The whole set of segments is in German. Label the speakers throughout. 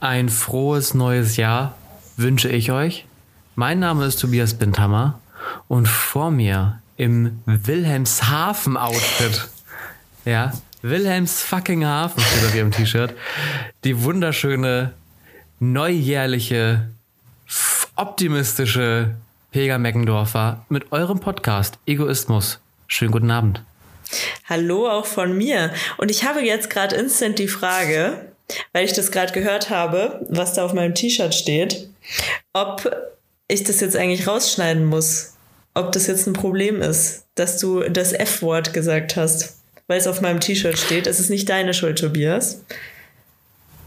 Speaker 1: Ein frohes neues Jahr wünsche ich euch. Mein Name ist Tobias Bindhammer und vor mir im Wilhelmshaven-Outfit, ja, Wilhelms fucking Hafen steht auf ihrem T-Shirt, die wunderschöne, neujährliche, optimistische Pega Meckendorfer mit eurem Podcast Egoismus. Schönen guten Abend.
Speaker 2: Hallo auch von mir. Und ich habe jetzt gerade instant die Frage, weil ich das gerade gehört habe, was da auf meinem T-Shirt steht, ob ich das jetzt eigentlich rausschneiden muss. Ob das jetzt ein Problem ist, dass du das F-Wort gesagt hast, weil es auf meinem T-Shirt steht. Es ist nicht deine Schuld, Tobias.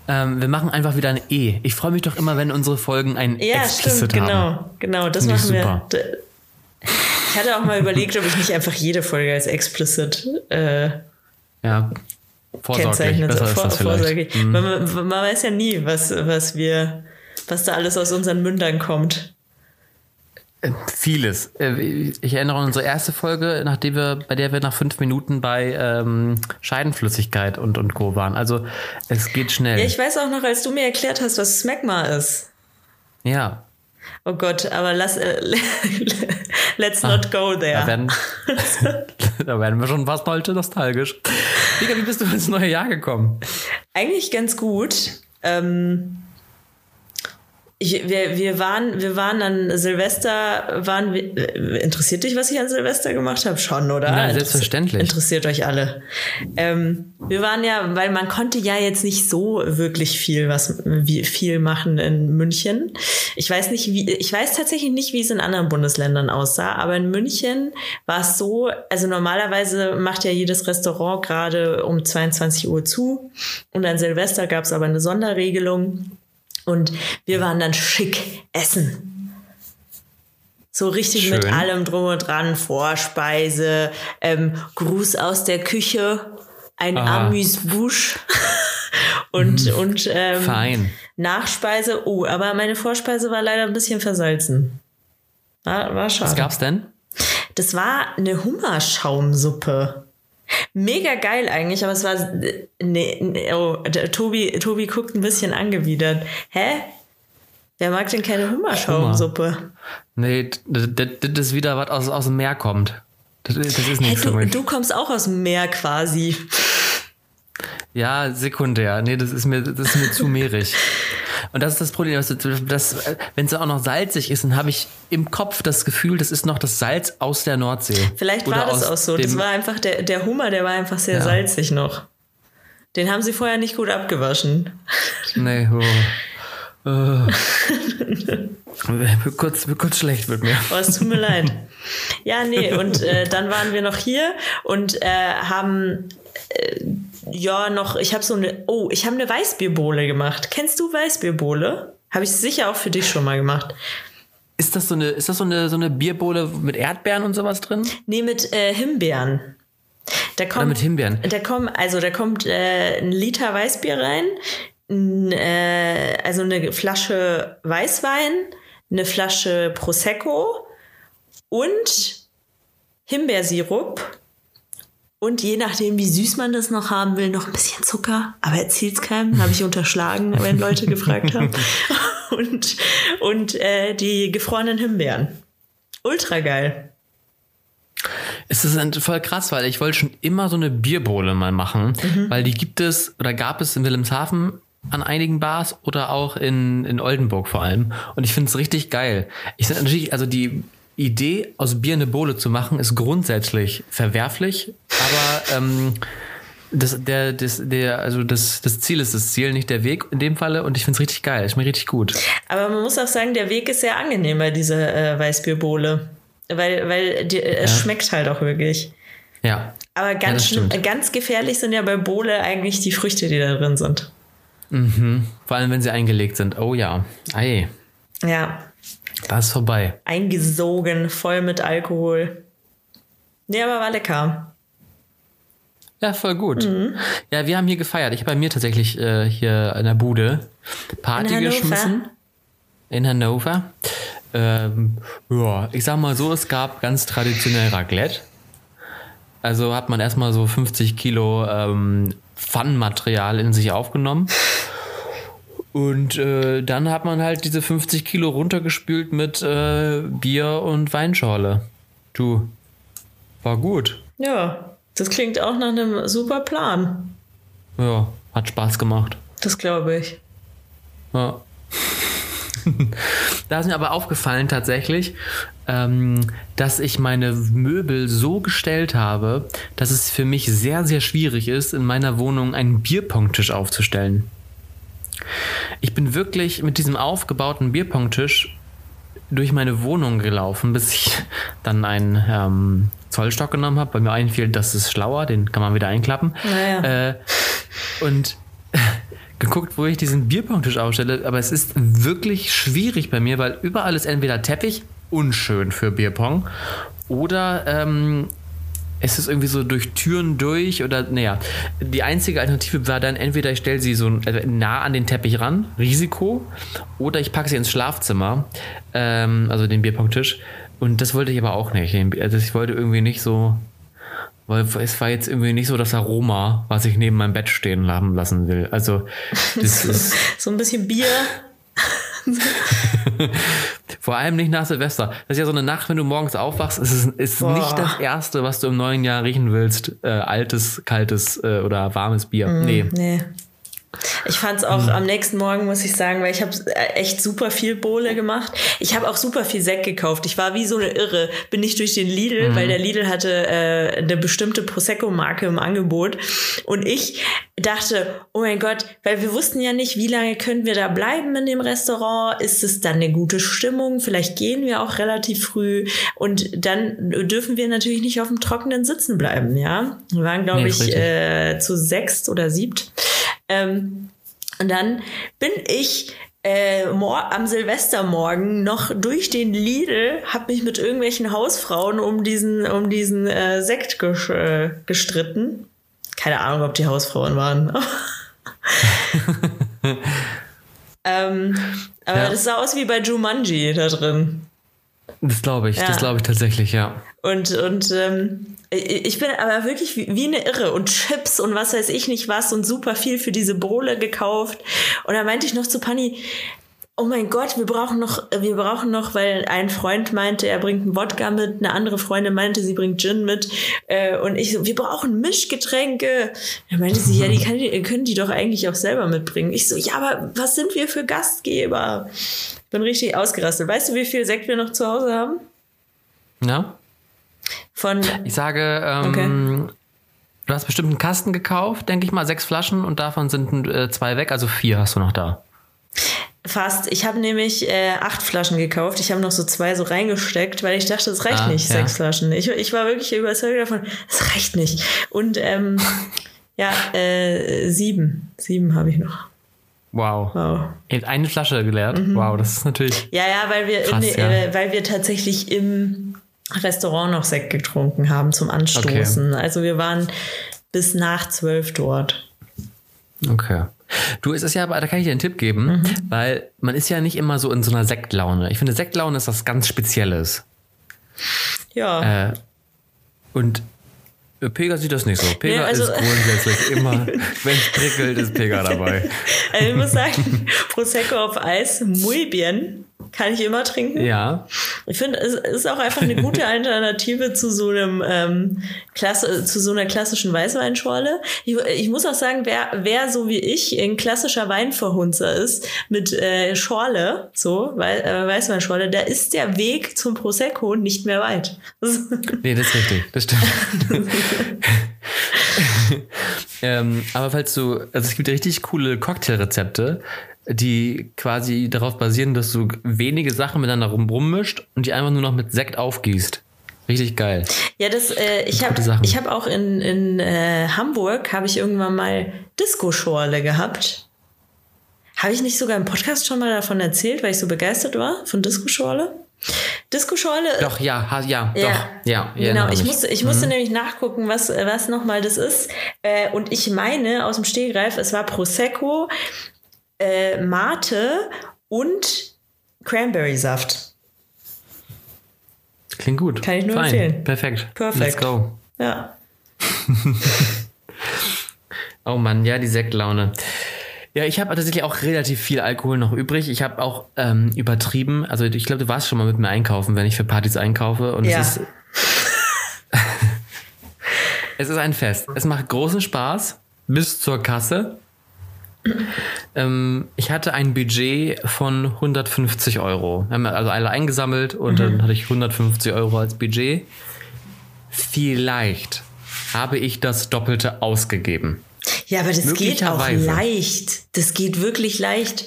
Speaker 1: Ähm, wir machen einfach wieder ein E. Ich freue mich doch immer, wenn unsere Folgen ein
Speaker 2: Ja,
Speaker 1: Explicit
Speaker 2: stimmt, genau.
Speaker 1: haben.
Speaker 2: Genau, das
Speaker 1: Finde
Speaker 2: machen
Speaker 1: super.
Speaker 2: wir. Ich hatte auch mal überlegt, ob ich nicht einfach jede Folge als explicit äh,
Speaker 1: Ja, ist
Speaker 2: Vor,
Speaker 1: das vielleicht.
Speaker 2: vorsorglich.
Speaker 1: Mhm.
Speaker 2: Man, man, man weiß ja nie, was, was wir, was da alles aus unseren Mündern kommt.
Speaker 1: Vieles. Äh, Ich erinnere an unsere erste Folge, nachdem wir, bei der wir nach fünf Minuten bei ähm, Scheidenflüssigkeit und, und Co. waren. Also es geht schnell.
Speaker 2: Ja, ich weiß auch noch, als du mir erklärt hast, was Smegma ist.
Speaker 1: ja.
Speaker 2: Oh Gott, aber lass, äh, let's not go
Speaker 1: Da
Speaker 2: there.
Speaker 1: werden, da werden wir schon fast heute nostalgisch. Digga, wie bist du ins neue Jahr gekommen?
Speaker 2: Eigentlich ganz gut. Ähm, ich, wir, wir, waren, wir waren an Silvester, waren wir, äh, interessiert dich, was ich an Silvester gemacht habe? Schon, oder?
Speaker 1: Ja, selbstverständlich.
Speaker 2: Interessiert euch alle. Ähm, wir waren ja, weil man konnte ja jetzt nicht so wirklich viel was wie, viel machen in München. Ich weiß nicht, wie, ich weiß tatsächlich nicht, wie es in anderen Bundesländern aussah, aber in München war es so, also normalerweise macht ja jedes Restaurant gerade um 22 Uhr zu und an Silvester gab es aber eine Sonderregelung und wir waren dann schick essen. So richtig mit
Speaker 1: Schön.
Speaker 2: allem drum und dran, Vorspeise, ähm, Gruß aus der Küche, ein
Speaker 1: Ah.
Speaker 2: Amüs-Busch und, und ähm,
Speaker 1: Fein.
Speaker 2: Nachspeise. Oh, aber meine Vorspeise war leider ein bisschen versalzen. War, war schade.
Speaker 1: Was gab's denn?
Speaker 2: Das war eine Hummerschaumsuppe. Mega geil eigentlich, aber es war. Nee, nee, oh, Tobi, Tobi guckt ein bisschen angewidert. Hä? Wer mag denn keine Hummerschaumsuppe?
Speaker 1: Nee, das, ist wieder was aus, aus dem Meer kommt. Das, ist- das ist
Speaker 2: Hey,
Speaker 1: nichts für
Speaker 2: du,
Speaker 1: mich.
Speaker 2: du kommst auch aus dem Meer quasi.
Speaker 1: Ja, sekundär. Nee, das ist mir, das ist mir zu mehrig. Und das ist das Problem, dass, dass wenn es auch noch salzig ist, dann habe ich im Kopf das Gefühl, das ist noch das Salz aus der Nordsee.
Speaker 2: Vielleicht war das auch so. Das war einfach der, der Hummer, der war einfach sehr
Speaker 1: Ja.
Speaker 2: salzig noch. Den haben sie vorher nicht gut abgewaschen.
Speaker 1: Nee, oh. oh. Wird kurz, wird kurz schlecht mit mir.
Speaker 2: Oh, es tut mir leid. Ja, nee, und äh, dann waren wir noch hier und äh, haben äh, ja noch, ich habe so eine, oh, ich habe eine Weißbierbowle gemacht. Kennst du Weißbierbowle? Habe ich sicher auch für dich schon mal gemacht.
Speaker 1: Ist das so eine, ist das so eine, so eine Bierbohle mit Erdbeeren und sowas drin?
Speaker 2: Nee, mit äh, Himbeeren. Da kommt,
Speaker 1: mit Himbeeren?
Speaker 2: Da kommt, also da kommt äh, ein Liter Weißbier rein, n, äh, also eine Flasche Weißwein, eine Flasche Prosecco und Himbeersirup. Und je nachdem, wie süß man das noch haben will, noch ein bisschen Zucker. Aber erzählt's keinem, habe ich unterschlagen, wenn Leute gefragt haben. Und, und äh, die gefrorenen Himbeeren. Ultra geil.
Speaker 1: Es ist voll krass, weil ich wollte schon immer so eine Bierbohle mal machen,
Speaker 2: Mhm.
Speaker 1: weil die gibt es oder gab es in Wilhelmshaven an einigen Bars oder auch in, in Oldenburg vor allem. Und ich finde es richtig geil. Ich finde natürlich, also die Idee, aus Bier eine Bohle zu machen, ist grundsätzlich verwerflich, aber ähm, das, der, das, der, also das, das Ziel ist das Ziel, nicht der Weg in dem Falle. Und ich finde es richtig geil. Ich mir richtig gut.
Speaker 2: Aber man muss auch sagen, der Weg ist sehr angenehm bei dieser äh, Weißbierbowle. Weil, weil die, äh, es schmeckt halt auch wirklich.
Speaker 1: Ja.
Speaker 2: Aber ganz,
Speaker 1: stimmt.
Speaker 2: ganz gefährlich sind ja bei Bowle eigentlich die Früchte, die da drin sind.
Speaker 1: Vor allem, wenn sie eingelegt sind. Oh ja. Ei,
Speaker 2: Ja,
Speaker 1: da ist vorbei.
Speaker 2: eingesogen, voll mit Alkohol. Nee, aber war lecker.
Speaker 1: Ja, voll gut.
Speaker 2: Mhm.
Speaker 1: Ja, wir haben hier gefeiert. Ich habe bei mir tatsächlich äh, hier in der Bude Party
Speaker 2: In
Speaker 1: geschmissen. In Hannover. Ähm, ja, ich sag mal so, es gab ganz traditionell Raclette. Also hat man erstmal so 50 Kilo ähm, Pfannenmaterial in sich aufgenommen. Und äh, dann hat man halt diese 50 Kilo runtergespült mit äh, Bier und Weinschorle. Du, war gut.
Speaker 2: Ja, das klingt auch nach einem super Plan.
Speaker 1: Ja, hat Spaß gemacht.
Speaker 2: Das glaube ich.
Speaker 1: Ja. da ist mir aber aufgefallen tatsächlich, ähm, dass ich meine Möbel so gestellt habe, dass es für mich sehr, sehr schwierig ist, in meiner Wohnung einen Bierpongtisch aufzustellen. Ich bin wirklich mit diesem aufgebauten Bierpongtisch durch meine Wohnung gelaufen, bis ich dann einen ähm, Zollstock genommen habe, weil mir einfiel, das ist schlauer, den kann man wieder einklappen.
Speaker 2: Naja.
Speaker 1: Äh, und geguckt, wo ich diesen Bierpongtisch aufstelle, aber es ist wirklich schwierig bei mir, weil überall ist entweder Teppich, unschön für Bierpong, oder ähm, es ist irgendwie so durch Türen durch oder naja, die einzige Alternative war dann entweder ich stelle sie so äh, nah an den Teppich ran, Risiko, oder ich packe sie ins Schlafzimmer, ähm, also den Bierpongtisch. Und das wollte ich aber auch nicht. Also ich wollte irgendwie nicht so, weil es war jetzt irgendwie nicht so das Aroma, was ich neben meinem Bett stehen haben lassen will. Also das ist
Speaker 2: so ein bisschen Bier.
Speaker 1: Vor allem nicht nach Silvester. Das ist ja so eine Nacht, wenn du morgens aufwachst, ist es ist
Speaker 2: Boah.
Speaker 1: nicht das Erste, was du im neuen Jahr riechen willst. Äh, altes, kaltes äh, oder warmes Bier. nee.
Speaker 2: Nee. Ich fand es auch am nächsten Morgen, muss ich sagen, weil ich habe echt super viel Bohle gemacht. Ich habe auch super viel Sekt gekauft. Ich war wie so eine Irre. Bin nicht durch den Lidl, weil der Lidl hatte äh, eine bestimmte Prosecco-Marke im Angebot. Und ich dachte, oh mein Gott, weil wir wussten ja nicht, wie lange können wir da bleiben in dem Restaurant. Ist es dann eine gute Stimmung? Vielleicht gehen wir auch relativ früh. Und dann dürfen wir natürlich nicht auf dem Trockenen sitzen bleiben, ja. Wir waren, glaube
Speaker 1: Nee,
Speaker 2: ich,
Speaker 1: richtig.
Speaker 2: äh, zu sechst oder siebt. Ähm, und dann bin ich äh, am Silvestermorgen noch durch den Lidl, habe mich mit irgendwelchen Hausfrauen um diesen, um diesen äh, Sekt ges äh, gestritten. Keine Ahnung, ob die Hausfrauen waren. ähm, aber
Speaker 1: Ja.
Speaker 2: das sah aus wie bei Jumanji da drin.
Speaker 1: Das glaube ich,
Speaker 2: Ja.
Speaker 1: das glaube ich tatsächlich, ja.
Speaker 2: Und, und ähm, ich bin aber wirklich wie, wie eine Irre und Chips und was weiß ich nicht was und super viel für diese Bohle gekauft. Und da meinte ich noch zu Panni, oh mein Gott, wir brauchen noch, wir brauchen noch, weil ein Freund meinte, er bringt einen Wodka mit, eine andere Freundin meinte, sie bringt Gin mit. Äh, und ich so, wir brauchen Mischgetränke. Da meinte sie, ja, die, kann, die können die doch eigentlich auch selber mitbringen. Ich so, ja, aber was sind wir für Gastgeber? Bin richtig ausgerastet. Weißt du, wie viel Sekt wir noch zu Hause haben?
Speaker 1: Ja?
Speaker 2: Von
Speaker 1: Ich sage, ähm, du hast bestimmt einen Kasten gekauft, denke ich mal, sechs Flaschen und davon sind äh, zwei weg, also vier hast du noch da.
Speaker 2: Fast. Ich habe nämlich äh, acht Flaschen gekauft. Ich habe noch so zwei so reingesteckt, weil ich dachte, es reicht
Speaker 1: Ah,
Speaker 2: nicht,
Speaker 1: ja.
Speaker 2: sechs Flaschen. Ich, ich war wirklich überzeugt davon, es reicht nicht. Und ähm, ja, äh, sieben. Sieben habe ich noch.
Speaker 1: Wow. Ihr habt eine Flasche geleert. Wow, das ist natürlich.
Speaker 2: Ja, ja, weil wir,
Speaker 1: Krass,
Speaker 2: in,
Speaker 1: ja.
Speaker 2: äh, weil wir tatsächlich im Restaurant noch Sekt getrunken haben zum Anstoßen. Also wir waren bis nach zwölf dort.
Speaker 1: Okay. Du, es ist ja, aber da kann ich dir einen Tipp geben,
Speaker 2: Mhm.
Speaker 1: weil man ist ja nicht immer so in so einer Sektlaune. Ich finde, Sektlaune ist was ganz Spezielles.
Speaker 2: Ja.
Speaker 1: Äh, und Pega sieht das nicht so. Pega
Speaker 2: Nee, also-
Speaker 1: ist grundsätzlich immer, wenn es prickelt, ist Pega dabei.
Speaker 2: Also ich muss sagen, Prosecco auf Eis, muy bien. Kann ich immer trinken.
Speaker 1: Ja.
Speaker 2: Ich finde, es ist auch einfach eine gute Alternative zu so einem ähm, Klasse, zu so einer klassischen Weißweinschorle. Ich, ich muss auch sagen, wer, wer so wie ich ein klassischer Weinverhunzer ist mit äh, Schorle, so Wei äh, Weißweinschorle, da ist der Weg zum Prosecco nicht mehr weit.
Speaker 1: Nee, das ist richtig. Das stimmt. ähm, aber falls du, also es gibt richtig coole Cocktailrezepte, die quasi darauf basieren, dass du wenige Sachen miteinander rum rummischt und die einfach nur noch mit Sekt aufgießt. Richtig geil.
Speaker 2: Ja, das, äh, ich habe hab auch in, in äh, Hamburg, habe ich irgendwann mal Disco-Schorle gehabt. Habe ich nicht sogar im Podcast schon mal davon erzählt, weil ich so begeistert war von Disco-Schorle? Disco-Schorle
Speaker 1: Doch, ja, ha, ja,
Speaker 2: Ja.
Speaker 1: doch, ja. ich
Speaker 2: Genau, ich musste, ich musste nämlich nachgucken, was, was nochmal das ist. Äh, und ich meine aus dem Stehgreif, es war Prosecco, äh, Mate und Cranberry-Saft.
Speaker 1: Klingt gut.
Speaker 2: Kann ich nur
Speaker 1: Fein.
Speaker 2: empfehlen.
Speaker 1: Perfekt.
Speaker 2: Perfekt.
Speaker 1: Let's go.
Speaker 2: Ja.
Speaker 1: Oh Mann, ja, die Sektlaune. Ja, ich habe tatsächlich auch relativ viel Alkohol noch übrig. Ich habe auch ähm, übertrieben. Also ich glaube, du warst schon mal mit mir einkaufen, wenn ich für Partys einkaufe. Und
Speaker 2: Ja.
Speaker 1: es ist. es ist ein Fest. Es macht großen Spaß bis zur Kasse. Ähm, ich hatte ein Budget von 150 Euro. Wir haben also alle eingesammelt und dann hatte ich 150 Euro als Budget. Vielleicht habe ich das Doppelte ausgegeben.
Speaker 2: Ja, aber das geht auch leicht. Das geht wirklich leicht.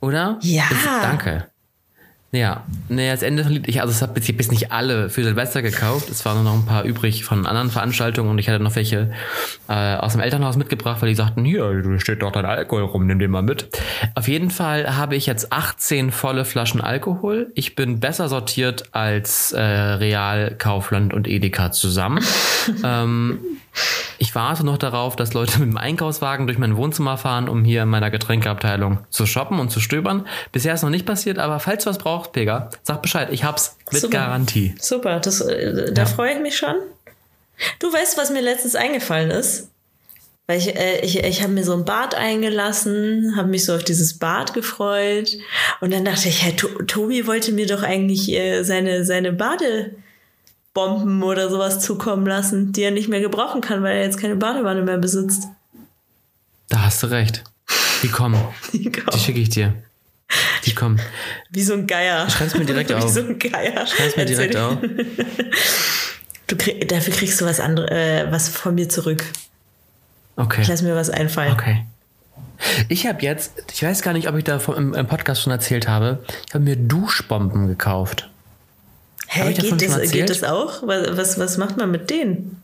Speaker 1: Oder?
Speaker 2: Ja.
Speaker 1: Das, danke. Ja, naja, das Ende vom Lied, ich, also ich habe bis, bis nicht alle für Silvester gekauft. Es waren nur noch ein paar übrig von anderen Veranstaltungen und ich hatte noch welche äh, aus dem Elternhaus mitgebracht, weil die sagten, hier, du steht doch dein Alkohol rum, nimm den mal mit. Auf jeden Fall habe ich jetzt 18 volle Flaschen Alkohol. Ich bin besser sortiert als äh, Real, Kaufland und Edeka zusammen. ähm, ich warte noch darauf, dass Leute mit dem Einkaufswagen durch mein Wohnzimmer fahren, um hier in meiner Getränkeabteilung zu shoppen und zu stöbern. Bisher ist noch nicht passiert, aber falls du was brauchst, Pega, sag Bescheid. Ich hab's mit
Speaker 2: Super.
Speaker 1: Garantie.
Speaker 2: Super, das, äh, da freue ich mich schon. Du weißt, was mir letztens eingefallen ist? Weil ich, äh, ich, ich habe mir so ein Bad eingelassen, habe mich so auf dieses Bad gefreut. Und dann dachte ich, hey, to Tobi wollte mir doch eigentlich äh, seine, seine Badebomben oder sowas zukommen lassen, die er nicht mehr gebrauchen kann, weil er jetzt keine Badewanne mehr besitzt.
Speaker 1: Da hast du recht. Die kommen. Die schicke ich dir. Die kommen.
Speaker 2: Wie so ein Geier.
Speaker 1: Schreib's mir direkt
Speaker 2: Wie
Speaker 1: auf.
Speaker 2: so ein Geier.
Speaker 1: Schreib's mir direkt auf.
Speaker 2: Du krieg, dafür kriegst du was andere, äh, was von mir zurück.
Speaker 1: Okay.
Speaker 2: Ich lass mir was einfallen.
Speaker 1: Okay. Ich habe jetzt, ich weiß gar nicht, ob ich da vom- im, im Podcast schon erzählt habe, ich habe mir Duschbomben gekauft.
Speaker 2: Hä, geht das, geht das auch? Was, was, was macht man mit denen?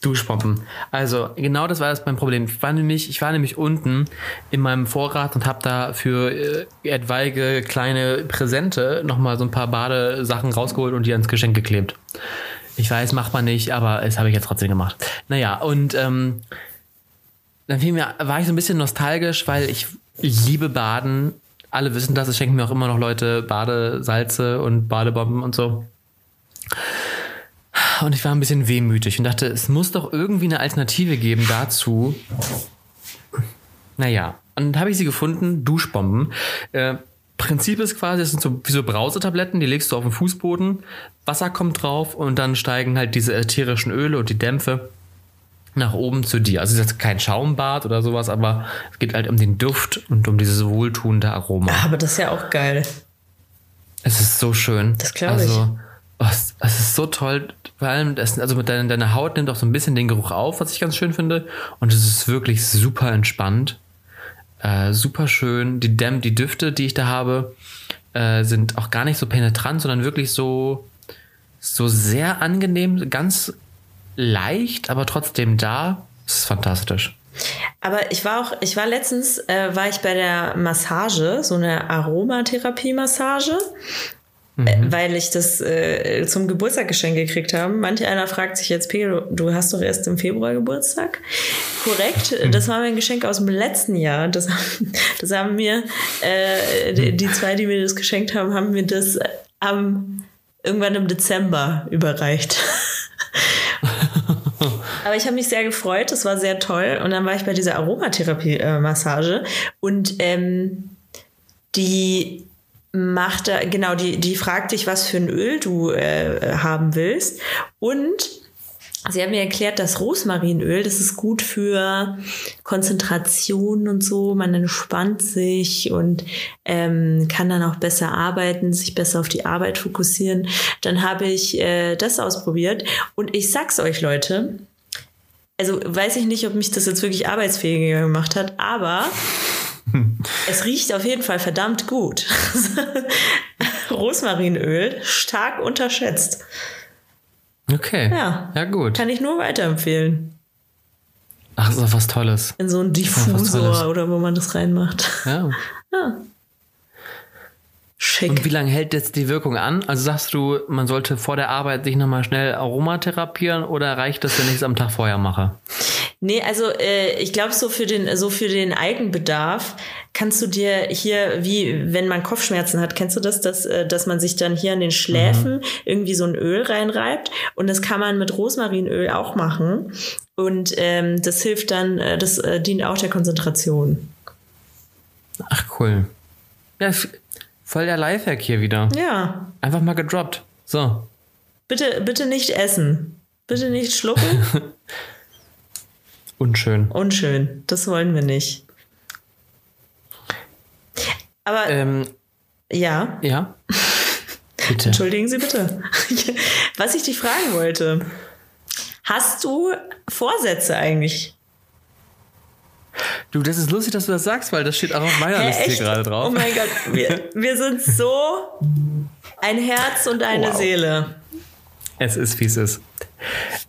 Speaker 1: Duschbomben. Also genau das war das mein Problem. Ich war nämlich, ich war nämlich unten in meinem Vorrat und habe da für äh, etwaige kleine Präsente nochmal so ein paar Badesachen rausgeholt und die ans Geschenk geklebt. Ich weiß, macht man nicht, aber das habe ich jetzt trotzdem gemacht. Naja, und ähm, dann fiel mir, war ich so ein bisschen nostalgisch, weil ich liebe Baden. Alle wissen das, es schenken mir auch immer noch Leute Badesalze und Badebomben und so. Und ich war ein bisschen wehmütig und dachte, es muss doch irgendwie eine Alternative geben dazu. Naja, und dann habe ich sie gefunden, Duschbomben. Äh, Prinzip ist quasi, das sind so wie so Brausetabletten, die legst du auf den Fußboden, Wasser kommt drauf und dann steigen halt diese ätherischen Öle und die Dämpfe nach oben zu dir. Also es ist jetzt kein Schaumbad oder sowas, aber es geht halt um den Duft und um dieses wohltuende Aroma.
Speaker 2: Aber das ist ja auch geil.
Speaker 1: Es ist so schön.
Speaker 2: Das glaub ich.
Speaker 1: Also, oh, es, es ist so toll. Vor allem, das, also mit deiner, deine Haut nimmt auch so ein bisschen den Geruch auf, was ich ganz schön finde. Und es ist wirklich super entspannt. Äh, super schön. Die Dämm, die Düfte, die ich da habe, äh, sind auch gar nicht so penetrant, sondern wirklich so, so sehr angenehm, ganz leicht, aber trotzdem da. Es ist fantastisch.
Speaker 2: Aber ich war auch, ich war letztens, äh, war ich bei der Massage, so eine Aromatherapie-Massage, äh, weil ich das äh, zum Geburtstag geschenkt gekriegt habe. Manch einer fragt sich jetzt, Pedro, du hast doch erst im Februar Geburtstag. Korrekt, das war mein Geschenk aus dem letzten Jahr. Das, haben- das haben mir, äh, die, die zwei, die mir das geschenkt haben, haben mir das äh, am irgendwann im Dezember überreicht. Aber ich habe mich sehr gefreut, das war sehr toll. Und dann war ich bei dieser Aromatherapie-Massage und ähm, die macht da, genau, die, die fragt dich, was für ein Öl du äh, haben willst. Und sie hat mir erklärt, dass Rosmarinöl, das ist gut für Konzentration und so. Man entspannt sich und ähm, kann dann auch besser arbeiten, sich besser auf die Arbeit fokussieren. Dann habe ich äh, das ausprobiert und ich sag's euch, Leute, also weiß ich nicht, ob mich das jetzt wirklich arbeitsfähiger gemacht hat, aber es riecht auf jeden Fall verdammt gut. Rosmarinöl, stark unterschätzt.
Speaker 1: Okay.
Speaker 2: Ja.
Speaker 1: Ja, gut.
Speaker 2: Kann ich nur weiterempfehlen.
Speaker 1: Ach, das ist doch was Tolles.
Speaker 2: In so einen. Diffusor oder wo man das reinmacht.
Speaker 1: Ja.
Speaker 2: Schick.
Speaker 1: Und wie lange hält jetzt die Wirkung an? Also sagst du, man sollte vor der Arbeit sich nochmal schnell aromatherapieren oder reicht das, wenn ich es am Tag vorher mache?
Speaker 2: Nee, also äh, ich glaube, so für den, so für den Eigenbedarf kannst du dir hier, wie wenn man Kopfschmerzen hat, kennst du das, dass, äh, dass man sich dann hier an den Schläfen mhm. irgendwie so ein Öl reinreibt? Und das kann man mit Rosmarinöl auch machen. Und ähm, das hilft dann, äh, das äh, dient auch der Konzentration.
Speaker 1: Ach cool. Ja, voll der Lifehack hier wieder.
Speaker 2: Ja.
Speaker 1: Einfach mal gedroppt. So.
Speaker 2: Bitte, bitte nicht essen. Bitte nicht schlucken.
Speaker 1: Unschön.
Speaker 2: Unschön. Das wollen wir nicht. Aber
Speaker 1: Ähm,
Speaker 2: ja,
Speaker 1: ja. Bitte.
Speaker 2: entschuldigen Sie bitte. Was ich dich fragen wollte. Hast du Vorsätze eigentlich?
Speaker 1: Du, das ist lustig, dass du das sagst, weil das steht auch auf meiner
Speaker 2: Hä,
Speaker 1: Liste hier gerade drauf.
Speaker 2: Oh mein Gott, wir, wir sind so ein Herz und eine
Speaker 1: Wow.
Speaker 2: Seele.
Speaker 1: Es ist, wie es ist.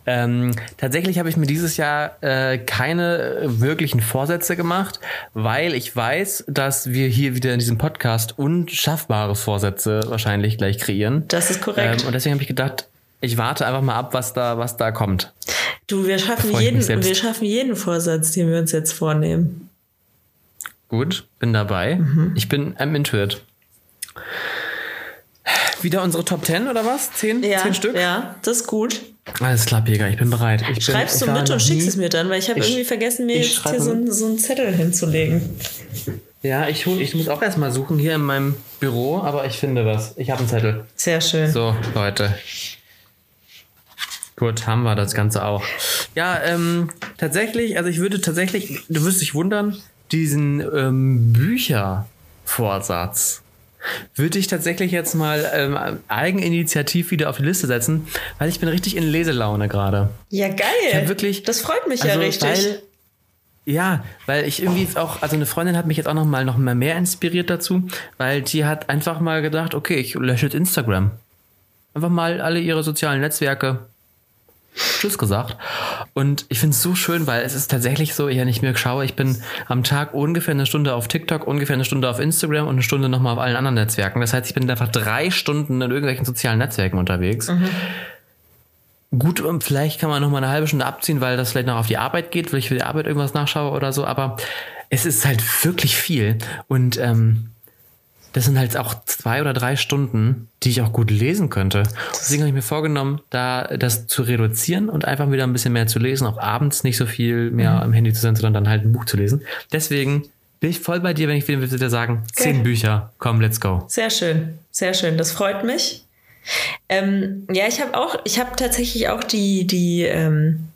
Speaker 1: Ähm, tatsächlich habe ich mir dieses Jahr äh, keine wirklichen Vorsätze gemacht, weil ich weiß, dass wir hier wieder in diesem Podcast unschaffbare Vorsätze wahrscheinlich gleich kreieren.
Speaker 2: Das ist korrekt.
Speaker 1: Ähm, und deswegen habe ich gedacht, ich warte einfach mal ab, was da, was da kommt.
Speaker 2: Du, wir schaffen, jeden, wir schaffen jeden Vorsatz, den wir uns jetzt vornehmen.
Speaker 1: Gut, bin dabei.
Speaker 2: Mhm.
Speaker 1: Ich bin am Intuit. Wieder unsere Top 10 oder was? Zehn,
Speaker 2: Ja,
Speaker 1: Zehn Stück?
Speaker 2: ja, das ist gut.
Speaker 1: Alles klar, Pega, ich bin bereit. Ich bin,
Speaker 2: Schreibst
Speaker 1: ich
Speaker 2: du mit und schickst es mir dann, weil ich habe irgendwie vergessen, mir jetzt hier so, so einen Zettel hinzulegen.
Speaker 1: Ja, ich, ich muss auch erstmal suchen hier in meinem Büro, aber ich finde was. Ich habe einen Zettel.
Speaker 2: Sehr schön.
Speaker 1: So, Leute. Gut, haben wir das Ganze auch. Ja, ähm, tatsächlich, also ich würde tatsächlich, du wirst dich wundern, diesen ähm, Büchervorsatz würde ich tatsächlich jetzt mal ähm, eigeninitiativ wieder auf die Liste setzen, weil ich bin richtig in Leselaune gerade.
Speaker 2: Ja, geil.
Speaker 1: wirklich-
Speaker 2: das freut mich ja
Speaker 1: Also,
Speaker 2: richtig.
Speaker 1: Weil, ja, weil ich irgendwie auch, also eine Freundin hat mich jetzt auch noch mal noch mal mehr inspiriert dazu, weil die hat einfach mal gedacht, okay, ich lösche jetzt Instagram. Einfach mal alle ihre sozialen Netzwerke Tschüss gesagt. Und ich finde es so schön, weil es ist tatsächlich so, wenn ich mir schaue, ich bin am Tag ungefähr eine Stunde auf TikTok, ungefähr eine Stunde auf Instagram und eine Stunde nochmal auf allen anderen Netzwerken. Das heißt, ich bin einfach drei Stunden in irgendwelchen sozialen Netzwerken unterwegs. Gut, und vielleicht kann man noch mal eine halbe Stunde abziehen, weil das vielleicht noch auf die Arbeit geht, weil ich für die Arbeit irgendwas nachschaue oder so, aber es ist halt wirklich viel. Und ähm, das sind halt auch zwei oder drei Stunden, die ich auch gut lesen könnte. Deswegen habe ich mir vorgenommen, da das zu reduzieren und einfach wieder ein bisschen mehr zu lesen, auch abends nicht so viel mehr am Handy zu sein, sondern dann halt ein Buch zu lesen. Deswegen bin ich voll bei dir, wenn ich wieder sagen, zehn
Speaker 2: Geil.
Speaker 1: Bücher, komm, let's go.
Speaker 2: Sehr schön, sehr schön. Das freut mich. Ähm, ja, ich habe auch, ich habe tatsächlich auch die, die, ähm,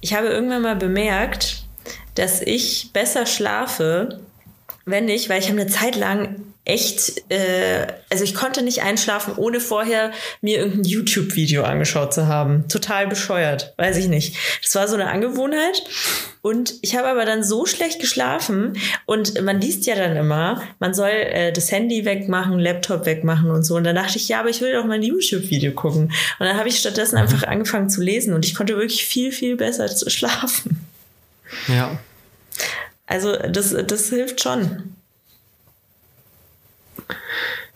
Speaker 2: ich habe irgendwann mal bemerkt, dass ich besser schlafe, wenn ich, weil ich habe eine Zeit lang echt, äh, also ich konnte nicht einschlafen, ohne vorher mir irgendein YouTube-Video angeschaut zu haben. Total bescheuert, weiß ich nicht. Das war so eine Angewohnheit. Und ich habe aber dann so schlecht geschlafen und man liest ja dann immer, man soll äh, das Handy wegmachen, Laptop wegmachen und so. Und dann dachte ich, ja, aber ich will doch mal ein YouTube-Video gucken. Und dann habe ich stattdessen einfach angefangen zu lesen und ich konnte wirklich viel, viel besser zu schlafen.
Speaker 1: Ja.
Speaker 2: Also das, das hilft schon.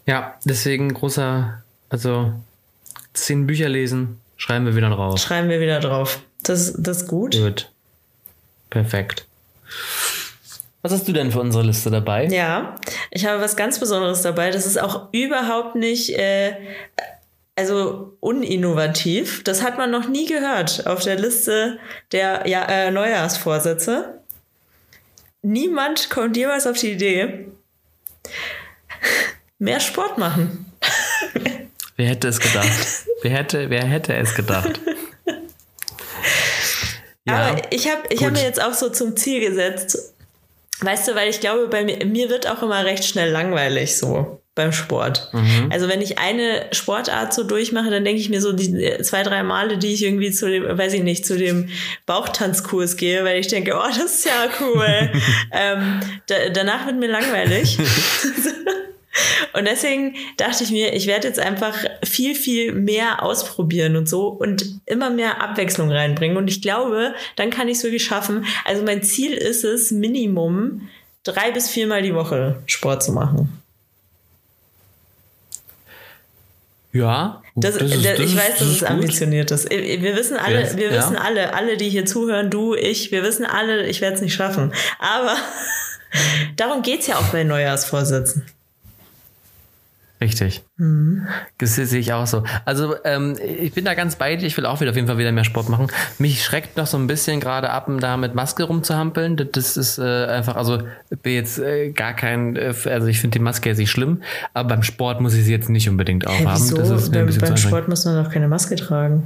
Speaker 1: Ja, deswegen großer, also zehn Bücher lesen, schreiben wir wieder drauf.
Speaker 2: Schreiben wir wieder drauf. Das, das ist gut.
Speaker 1: Gut. Perfekt. Was hast du denn für unsere Liste dabei?
Speaker 2: Ja, ich habe was ganz Besonderes dabei. Das ist auch überhaupt nicht, äh, also uninnovativ. Das hat man noch nie gehört auf der Liste der ja, äh, Neujahrsvorsätze. Niemand kommt jemals auf die Idee, mehr Sport machen.
Speaker 1: Wer hätte es gedacht? wer hätte, wer hätte es gedacht?
Speaker 2: Aber ich habe ich hab mir jetzt auch so zum Ziel gesetzt, weißt du, weil ich glaube, bei mir, mir wird auch immer recht schnell langweilig so beim Sport.
Speaker 1: Mhm.
Speaker 2: Also wenn ich eine Sportart so durchmache, dann denke ich mir so die zwei, drei Male, die ich irgendwie zu dem, weiß ich nicht, zu dem Bauchtanzkurs gehe, weil ich denke, oh, das ist ja cool. ähm, da, danach wird mir langweilig. Und deswegen dachte ich mir, ich werde jetzt einfach viel, viel mehr ausprobieren und so und immer mehr Abwechslung reinbringen. Und ich glaube, dann kann ich es wirklich schaffen. Also mein Ziel ist es, Minimum drei bis viermal die Woche Sport zu machen.
Speaker 1: Ja.
Speaker 2: Das,
Speaker 1: das ist-
Speaker 2: das, ich
Speaker 1: ist-
Speaker 2: weiß,
Speaker 1: das
Speaker 2: dass
Speaker 1: ist
Speaker 2: es ambitioniert ist. Wir wissen alle,
Speaker 1: Yes,
Speaker 2: wir
Speaker 1: ja.
Speaker 2: wissen alle, alle, die hier zuhören, du, ich, wir wissen alle, ich werde es nicht schaffen. Aber darum geht's ja auch bei Neujahrsvorsätzen.
Speaker 1: Richtig.
Speaker 2: Mhm.
Speaker 1: Das sehe ich auch so. Also ähm, ich bin da ganz bei dir. Ich will auch wieder auf jeden Fall wieder mehr Sport machen. Mich schreckt noch so ein bisschen gerade ab, da mit Maske rumzuhampeln. Das- Das ist äh, einfach, also ich bin jetzt äh, gar kein, äh, also ich finde die Maske jetzt nicht schlimm, aber beim Sport muss ich sie jetzt nicht unbedingt aufhaben.
Speaker 2: wieso?
Speaker 1: Das ist
Speaker 2: beim beim. Sport muss man doch keine Maske tragen.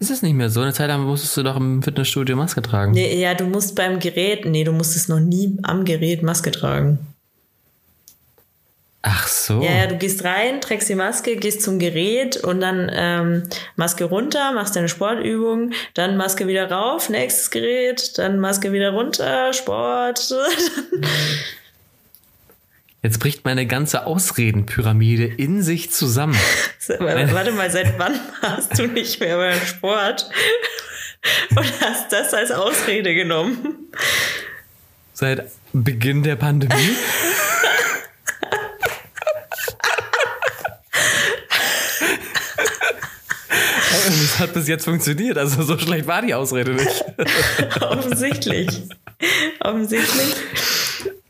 Speaker 1: Ist es nicht mehr so? Eine Zeit lang musstest du doch im Fitnessstudio Maske tragen.
Speaker 2: Nee, ja, du musst beim Gerät, nee, du musstest noch nie am Gerät Maske tragen.
Speaker 1: Ach so.
Speaker 2: Ja, ja, du gehst rein, trägst die Maske, gehst zum Gerät und dann ähm, Maske runter, machst deine Sportübung, dann Maske wieder rauf, nächstes Gerät, dann Maske wieder runter, Sport.
Speaker 1: Jetzt bricht meine ganze Ausredenpyramide in sich zusammen.
Speaker 2: Warte mal, seit wann warst du nicht mehr beim Sport und hast das als Ausrede genommen?
Speaker 1: Seit Beginn der Pandemie. Und es hat bis jetzt funktioniert, also so schlecht war die Ausrede nicht.
Speaker 2: Offensichtlich. Offensichtlich.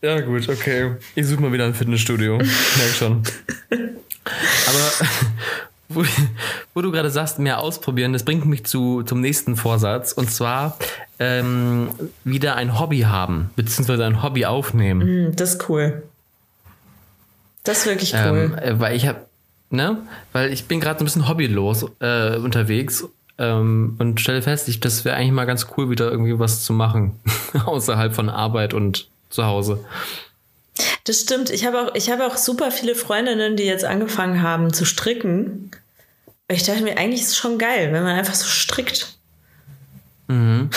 Speaker 1: Ja, gut, okay. Ich suche mal wieder ein Fitnessstudio. Merk schon. Aber wo, wo du gerade sagst, mehr ausprobieren, das bringt mich zu, zum nächsten Vorsatz. Und zwar ähm, wieder ein Hobby haben, beziehungsweise ein Hobby aufnehmen.
Speaker 2: Hm, Das ist cool. Das ist wirklich cool.
Speaker 1: Ähm, äh, weil ich habe, ne? Weil ich bin gerade so ein bisschen hobbylos äh, unterwegs ähm, und stelle fest, ich, das wäre eigentlich mal ganz cool, wieder irgendwie was zu machen. Außerhalb von Arbeit und zu Hause.
Speaker 2: Das stimmt. Ich habe auch, ich habe auch super viele Freundinnen, die jetzt angefangen haben zu stricken. Ich dachte mir, eigentlich ist es schon geil, wenn man einfach so strickt.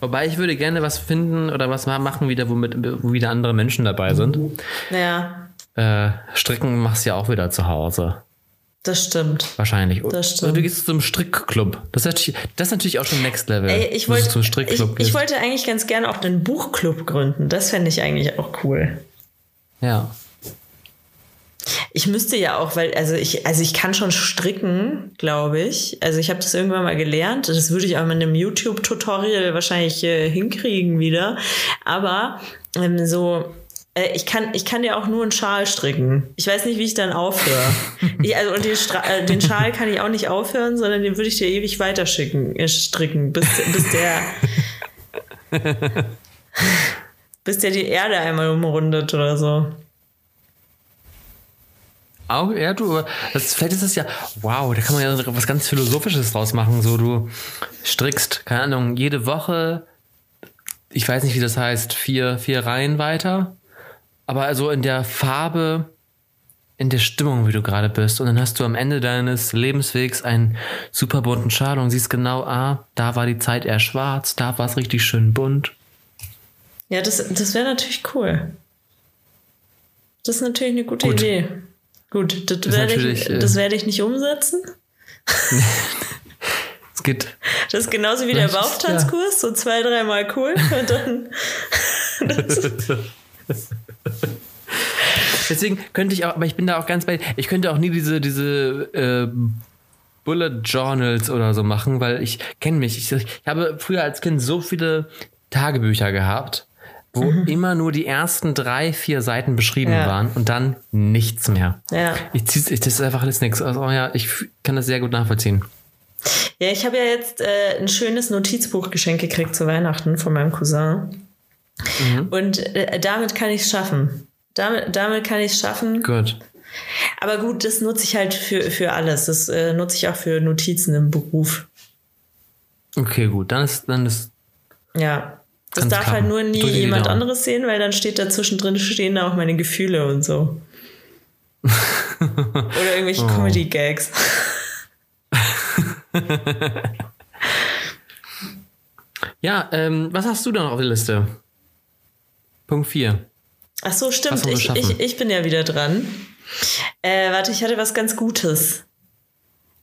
Speaker 1: Wobei ich würde gerne was finden oder was machen wieder, womit wo wieder andere Menschen dabei sind.
Speaker 2: Ja,
Speaker 1: Äh, Stricken machst du ja auch wieder zu Hause.
Speaker 2: das stimmt.
Speaker 1: Wahrscheinlich.
Speaker 2: Das stimmt.
Speaker 1: Oder du gehst zum Strickclub. Das ist natürlich, das ist natürlich auch schon Next Level.
Speaker 2: Ey, ich, wollte,
Speaker 1: zum
Speaker 2: ich,
Speaker 1: Strickclub
Speaker 2: ich
Speaker 1: gehst.
Speaker 2: wollte eigentlich ganz gerne auch einen Buchclub gründen. Das fände ich eigentlich auch cool.
Speaker 1: Ja.
Speaker 2: Ich müsste ja auch, weil, also ich, also ich kann schon stricken, glaube ich. Also ich habe das irgendwann mal gelernt. Das würde ich auch mit einem YouTube-Tutorial wahrscheinlich äh, hinkriegen wieder. Aber ähm, so, äh, ich kann, ich kann ja auch nur einen Schal stricken. Ich weiß nicht, wie ich dann aufhöre. ich, also, und den, äh, den Schal kann ich auch nicht aufhören, sondern den würde ich dir ewig weiterschicken, äh, stricken, bis, bis der. bis der die Erde einmal umrundet oder so.
Speaker 1: Auch, ja, du, das, vielleicht ist das ja, wow, da kann man ja was ganz Philosophisches draus machen. So, du strickst, keine Ahnung, jede Woche, ich weiß nicht, wie das heißt, vier, vier Reihen weiter, aber also in der Farbe, in der Stimmung, wie du gerade bist. Und dann hast du am Ende deines Lebenswegs einen super bunten Schal und siehst genau, ah, da war die Zeit eher schwarz, da war es richtig schön bunt.
Speaker 2: Ja, das, das wäre natürlich cool. Das ist natürlich eine gute
Speaker 1: Gut.
Speaker 2: Idee. Gut, das,
Speaker 1: Ist
Speaker 2: werde ich,
Speaker 1: äh,
Speaker 2: das werde ich nicht umsetzen.
Speaker 1: Es geht.
Speaker 2: Das ist genauso wie der Bauchtanzkurs, so zwei, dreimal cool und dann.
Speaker 1: Deswegen könnte ich auch, aber ich bin da auch ganz bei, ich könnte auch nie diese, diese äh, Bullet Journals oder so machen, weil ich kenne mich. Ich, ich habe früher als Kind so viele Tagebücher gehabt, wo immer nur die ersten drei, vier Seiten beschrieben
Speaker 2: Ja.
Speaker 1: waren und dann nichts mehr.
Speaker 2: Ja.
Speaker 1: Ich zieh's, ich, das ist einfach alles nichts. Also, ja, ich kann das sehr gut nachvollziehen.
Speaker 2: Ja, ich habe ja jetzt äh, ein schönes Notizbuch geschenkt gekriegt zu Weihnachten von meinem Cousin.
Speaker 1: Mhm.
Speaker 2: Und äh, damit kann ich es schaffen. Damit, damit kann ich es schaffen.
Speaker 1: Gut.
Speaker 2: Aber gut, das nutze ich halt für, für alles. Das äh, nutze ich auch für Notizen im Beruf.
Speaker 1: Okay, gut. Dann ist, dann ist,
Speaker 2: Ja. Das darf halt
Speaker 1: klappen.
Speaker 2: nur nie jemand anderes sehen, weil dann steht da zwischendrin stehen da auch meine Gefühle und so. Oder
Speaker 1: Oh.
Speaker 2: irgendwelche Comedy-Gags.
Speaker 1: ja, ähm, was hast du da noch auf der Liste? Punkt 4.
Speaker 2: Ach so, stimmt. Ich, ich, ich bin ja wieder dran. Äh, warte, ich hatte was ganz Gutes.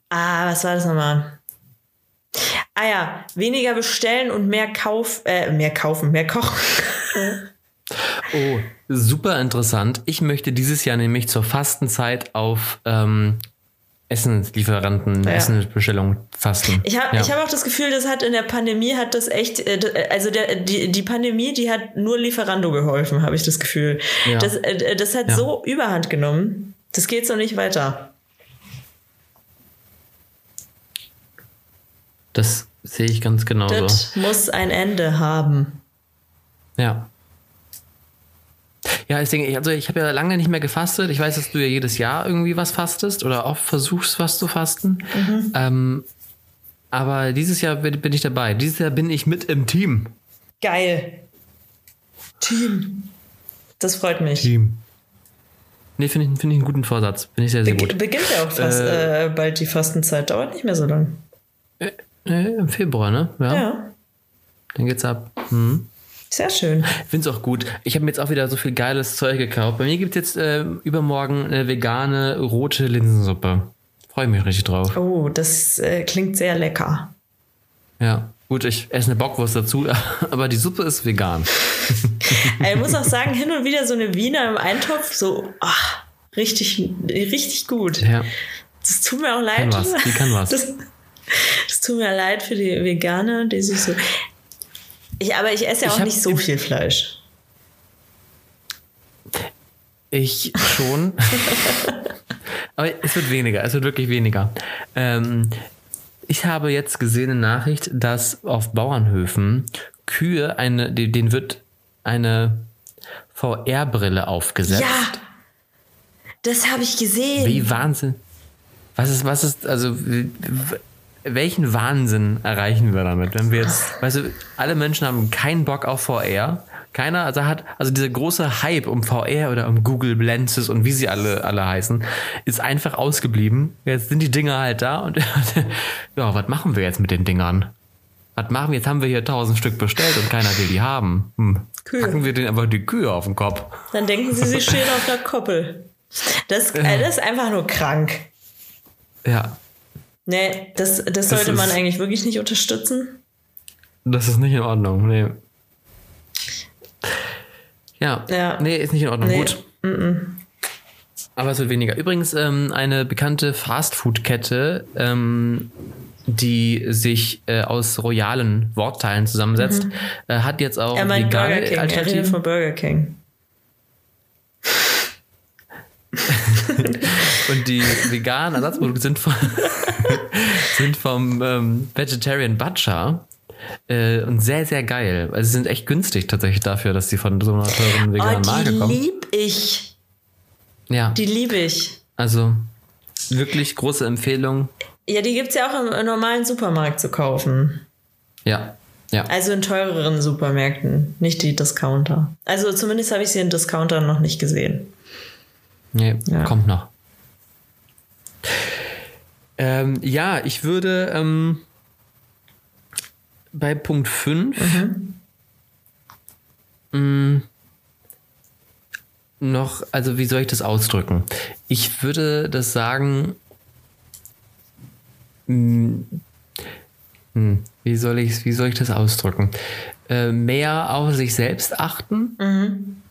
Speaker 2: Ah, was war das nochmal? Ah ja, weniger bestellen und mehr kauf, äh, mehr kaufen, mehr kochen.
Speaker 1: Oh, super interessant. Ich möchte dieses Jahr nämlich zur Fastenzeit auf ähm, Essenslieferanten,
Speaker 2: Ja.
Speaker 1: Essensbestellungen fasten.
Speaker 2: Ich habe
Speaker 1: ja.
Speaker 2: ich hab auch das Gefühl, das hat in der Pandemie hat das echt, äh, d- also der, die, die Pandemie, die hat nur Lieferando geholfen, habe ich das Gefühl.
Speaker 1: Ja.
Speaker 2: Das, äh, das hat
Speaker 1: Ja.
Speaker 2: so überhand genommen. Das geht so nicht weiter.
Speaker 1: Das sehe ich ganz genauso.
Speaker 2: Das muss ein Ende haben.
Speaker 1: Ja. Ja, ich denke, also ich habe ja lange nicht mehr gefastet. Ich weiß, dass du ja jedes Jahr irgendwie was fastest oder oft versuchst, was zu fasten.
Speaker 2: Mhm.
Speaker 1: Ähm, aber dieses Jahr bin, bin ich dabei. Dieses Jahr bin ich mit im Team.
Speaker 2: Geil. Team. Das freut mich.
Speaker 1: Team. Nee, finde ich, finde ich einen guten Vorsatz. Finde ich sehr, sehr
Speaker 2: Be
Speaker 1: gut.
Speaker 2: beginnt ja auch fast äh, bald die Fastenzeit. Dauert nicht mehr so lang.
Speaker 1: Äh, Im Februar, ne? Ja.
Speaker 2: Ja.
Speaker 1: Dann geht's ab. Hm.
Speaker 2: Sehr schön.
Speaker 1: Ich finde es auch gut. Ich habe mir jetzt auch wieder so viel geiles Zeug gekauft. Bei mir gibt es jetzt äh, übermorgen eine vegane rote Linsensuppe. Freue mich richtig drauf.
Speaker 2: Oh, das äh, klingt sehr lecker.
Speaker 1: Ja. Gut, ich esse eine Bockwurst dazu, aber die Suppe ist vegan.
Speaker 2: Ich muss auch sagen, hin und wieder so eine Wiener im Eintopf, so ach, richtig, richtig gut.
Speaker 1: Ja.
Speaker 2: Das tut mir auch leid.
Speaker 1: Kann was, die kann was.
Speaker 2: Das, das tut mir leid für die Veganer, die sich so. Ich, aber ich esse ja auch nicht so viel Fleisch.
Speaker 1: Ich schon. Aber es wird weniger, es wird wirklich weniger. Ähm, ich habe jetzt gesehen eine Nachricht, dass auf Bauernhöfen Kühe eine, denen wird eine VR-Brille aufgesetzt.
Speaker 2: Ja, das habe ich gesehen.
Speaker 1: Wie Wahnsinn. Was ist, was ist, also, welchen Wahnsinn erreichen wir damit? Wenn wir jetzt, weißt du, alle Menschen haben keinen Bock auf VR. Keiner, also hat, also dieser große Hype um VR oder um Google Lenses und wie sie alle, alle heißen, ist einfach ausgeblieben. Jetzt sind die Dinger halt da und, ja, was machen wir jetzt mit den Dingern? Was machen wir? Jetzt haben wir hier tausend Stück bestellt und keiner will die haben. Hm.
Speaker 2: Kühe.
Speaker 1: Packen wir denen einfach die Kühe auf den Kopf.
Speaker 2: Dann denken sie, sie stehen auf einer Koppel. Das, äh, das ist einfach nur krank.
Speaker 1: Ja,
Speaker 2: Nee, das, das sollte
Speaker 1: ist-
Speaker 2: man eigentlich wirklich nicht unterstützen.
Speaker 1: Das ist nicht in Ordnung, nee. Ja,
Speaker 2: Ja.
Speaker 1: nee, ist nicht in Ordnung.
Speaker 2: Nee.
Speaker 1: Gut. Aber es wird weniger. Übrigens, ähm, eine bekannte Fastfood-Kette, ähm, die sich äh, aus royalen Wortteilen zusammensetzt, äh, hat jetzt auch
Speaker 2: Er meint
Speaker 1: vegane
Speaker 2: Burger King. Er redet
Speaker 1: Alternativen.
Speaker 2: von Burger King.
Speaker 1: Und die veganen Ersatzprodukte sind, von, sind vom ähm, Vegetarian Butcher. Äh, und sehr, sehr geil. Also sie sind echt günstig tatsächlich dafür, dass sie von so einer teuren
Speaker 2: Oh,
Speaker 1: veganen Marke
Speaker 2: die
Speaker 1: kommen.
Speaker 2: lieb ich.
Speaker 1: Ja,
Speaker 2: Die liebe ich.
Speaker 1: also wirklich große Empfehlung.
Speaker 2: Ja, die gibt's ja auch im normalen Supermarkt zu kaufen.
Speaker 1: Ja, ja.
Speaker 2: Also in teureren Supermärkten, nicht die Discounter. Also zumindest habe ich sie in Discounter noch nicht gesehen.
Speaker 1: Nee,
Speaker 2: Ja.
Speaker 1: kommt noch. Ähm, ja, ich würde ähm, bei Punkt 5 noch, also wie soll ich das ausdrücken? Ich würde das sagen, mh, hm, wie, soll ich, wie soll ich das ausdrücken? Äh, mehr auf sich selbst achten,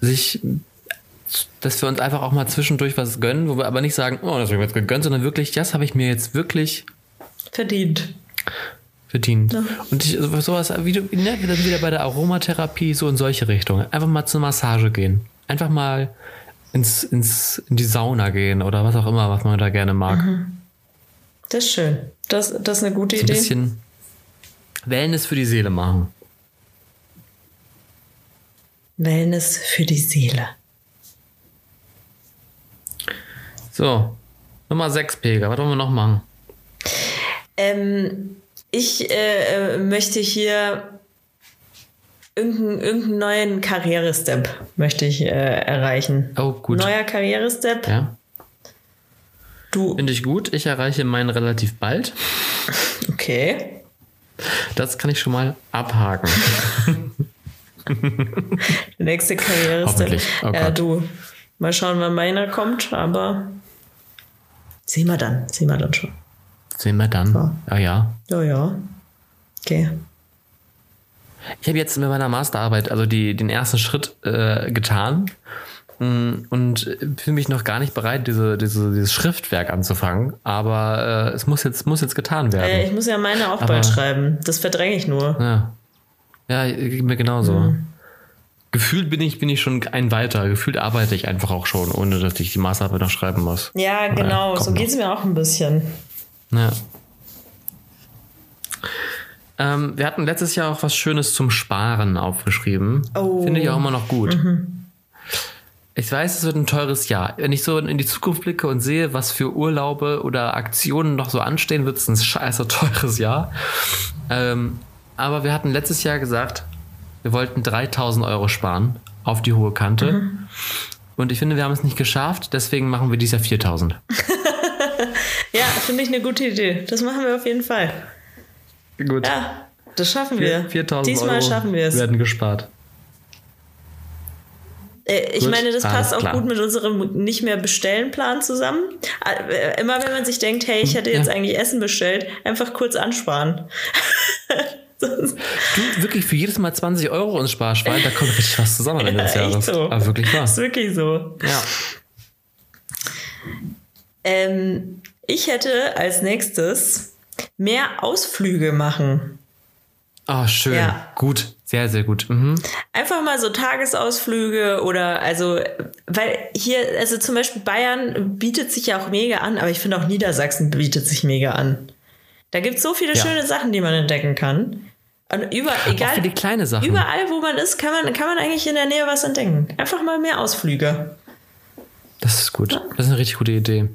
Speaker 1: sich dass wir uns einfach auch mal zwischendurch was gönnen, wo wir aber nicht sagen, oh, das habe ich mir jetzt gegönnt, sondern wirklich, das habe ich mir jetzt wirklich
Speaker 2: Verdient.
Speaker 1: verdient. Und ich, so- sowas, wie du, ne, wieder bei der Aromatherapie, so in solche Richtungen. Einfach mal zur Massage gehen. Einfach mal ins, ins, in die Sauna gehen oder was auch immer, was man da gerne mag.
Speaker 2: Das ist schön. Das, das ist eine gute
Speaker 1: So ein
Speaker 2: Idee.
Speaker 1: bisschen Wellness für die Seele machen.
Speaker 2: Wellness für die Seele.
Speaker 1: So, Nummer 6, Pega. Was wollen wir noch machen?
Speaker 2: Ähm, ich äh, äh, möchte hier irgendeinen, irgendeinen neuen Karrierestep möchte ich äh, erreichen.
Speaker 1: Oh, gut.
Speaker 2: Neuer Karrierestep.
Speaker 1: Ja,
Speaker 2: Du,
Speaker 1: finde ich gut. Ich erreiche meinen relativ bald.
Speaker 2: okay.
Speaker 1: Das kann ich schon mal abhaken.
Speaker 2: Der nächste Karrierestep.
Speaker 1: Oh
Speaker 2: ja,
Speaker 1: Gott.
Speaker 2: du. Mal schauen, wann meiner kommt, aber sehen wir dann. Sehen wir dann schon. Ah,
Speaker 1: Ah, Ah, Sehen wir dann. Ja, ja.
Speaker 2: Ja, ja. Okay.
Speaker 1: Ich habe jetzt mit meiner Masterarbeit also die, den ersten Schritt äh, getan mm, und fühle mich noch gar nicht bereit, diese, diese, dieses Schriftwerk anzufangen. Aber äh, es muss jetzt, muss jetzt getan werden.
Speaker 2: Äh, ich muss ja meine auch bald schreiben. Das verdränge ich nur.
Speaker 1: Ja, ja mir genauso. Mhm. Gefühlt bin ich, bin ich schon ein weiter. Gefühlt arbeite ich einfach auch schon, ohne dass ich die Masterarbeit noch schreiben muss.
Speaker 2: Ja, genau. so geht es mir auch ein bisschen.
Speaker 1: Ja. Ähm, wir hatten letztes Jahr auch was Schönes zum Sparen aufgeschrieben. Oh. Finde ich auch immer noch gut. Mhm. Ich weiß, es wird ein teures Jahr. Wenn ich so in die Zukunft blicke und sehe, was für Urlaube oder Aktionen noch so anstehen, wird es ein scheiße teures Jahr. Ähm, aber wir hatten letztes Jahr gesagt, wir wollten 3000 Euro sparen auf die hohe Kante. Mhm. Und ich finde, wir haben es nicht geschafft. Deswegen machen wir dieses Jahr 4000.
Speaker 2: ja, finde ich eine gute Idee. Das machen wir auf jeden Fall.
Speaker 1: Gut.
Speaker 2: Ja, das schaffen wir.
Speaker 1: 4000
Speaker 2: Diesmal
Speaker 1: Euro
Speaker 2: schaffen wir es.
Speaker 1: werden gespart.
Speaker 2: Äh, ich gut, meine, das passt auch klar. gut mit unserem nicht mehr bestellen Plan zusammen. Äh, immer wenn man sich denkt, hey, ich hätte jetzt ja. eigentlich Essen bestellt, einfach kurz ansparen.
Speaker 1: du, wirklich für jedes Mal 20 Euro ins Sparschwein, da kommt richtig was zusammen am Ende des Jahres.
Speaker 2: So.
Speaker 1: Aber wirklich wahr.
Speaker 2: Ist wirklich so.
Speaker 1: Ja.
Speaker 2: Ähm, ich hätte als nächstes mehr Ausflüge machen.
Speaker 1: Oh, schön. Ja. Gut. Sehr, sehr gut. Mhm.
Speaker 2: Einfach mal so Tagesausflüge oder also, weil hier, also zum Beispiel Bayern bietet sich ja auch mega an, aber ich finde auch Niedersachsen bietet sich mega an. Da gibt es so viele ja. schöne Sachen, die man entdecken kann. Und über, egal,
Speaker 1: auch für die kleine Sachen.
Speaker 2: Überall, wo man ist, kann man, kann man eigentlich in der Nähe was entdecken. Einfach mal mehr Ausflüge.
Speaker 1: Das ist gut. Das ist eine richtig gute Idee.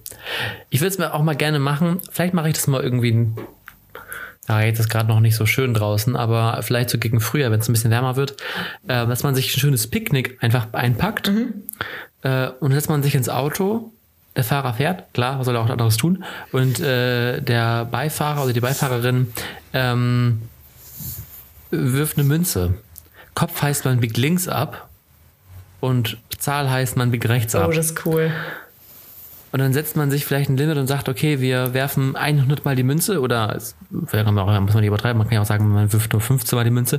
Speaker 1: Ich würde es mir auch mal gerne machen. Vielleicht mache ich das mal irgendwie. Ja, jetzt ist gerade noch nicht so schön draußen, aber vielleicht so gegen Frühjahr, wenn es ein bisschen wärmer wird, äh, dass man sich ein schönes Picknick einfach einpackt mhm. äh, und setzt man sich ins Auto. Der Fahrer fährt, klar, was soll er auch anderes tun? Und äh, der Beifahrer oder die Beifahrerin ähm, wirft eine Münze. Kopf heißt, man biegt links ab und Zahl heißt, man biegt rechts ab.
Speaker 2: Oh, das ist cool.
Speaker 1: Und dann setzt man sich vielleicht ein Limit und sagt, okay, wir werfen 100 Mal die Münze oder es wäre auch, muss man nicht übertreiben, man kann ja auch sagen, man wirft nur 15 Mal die Münze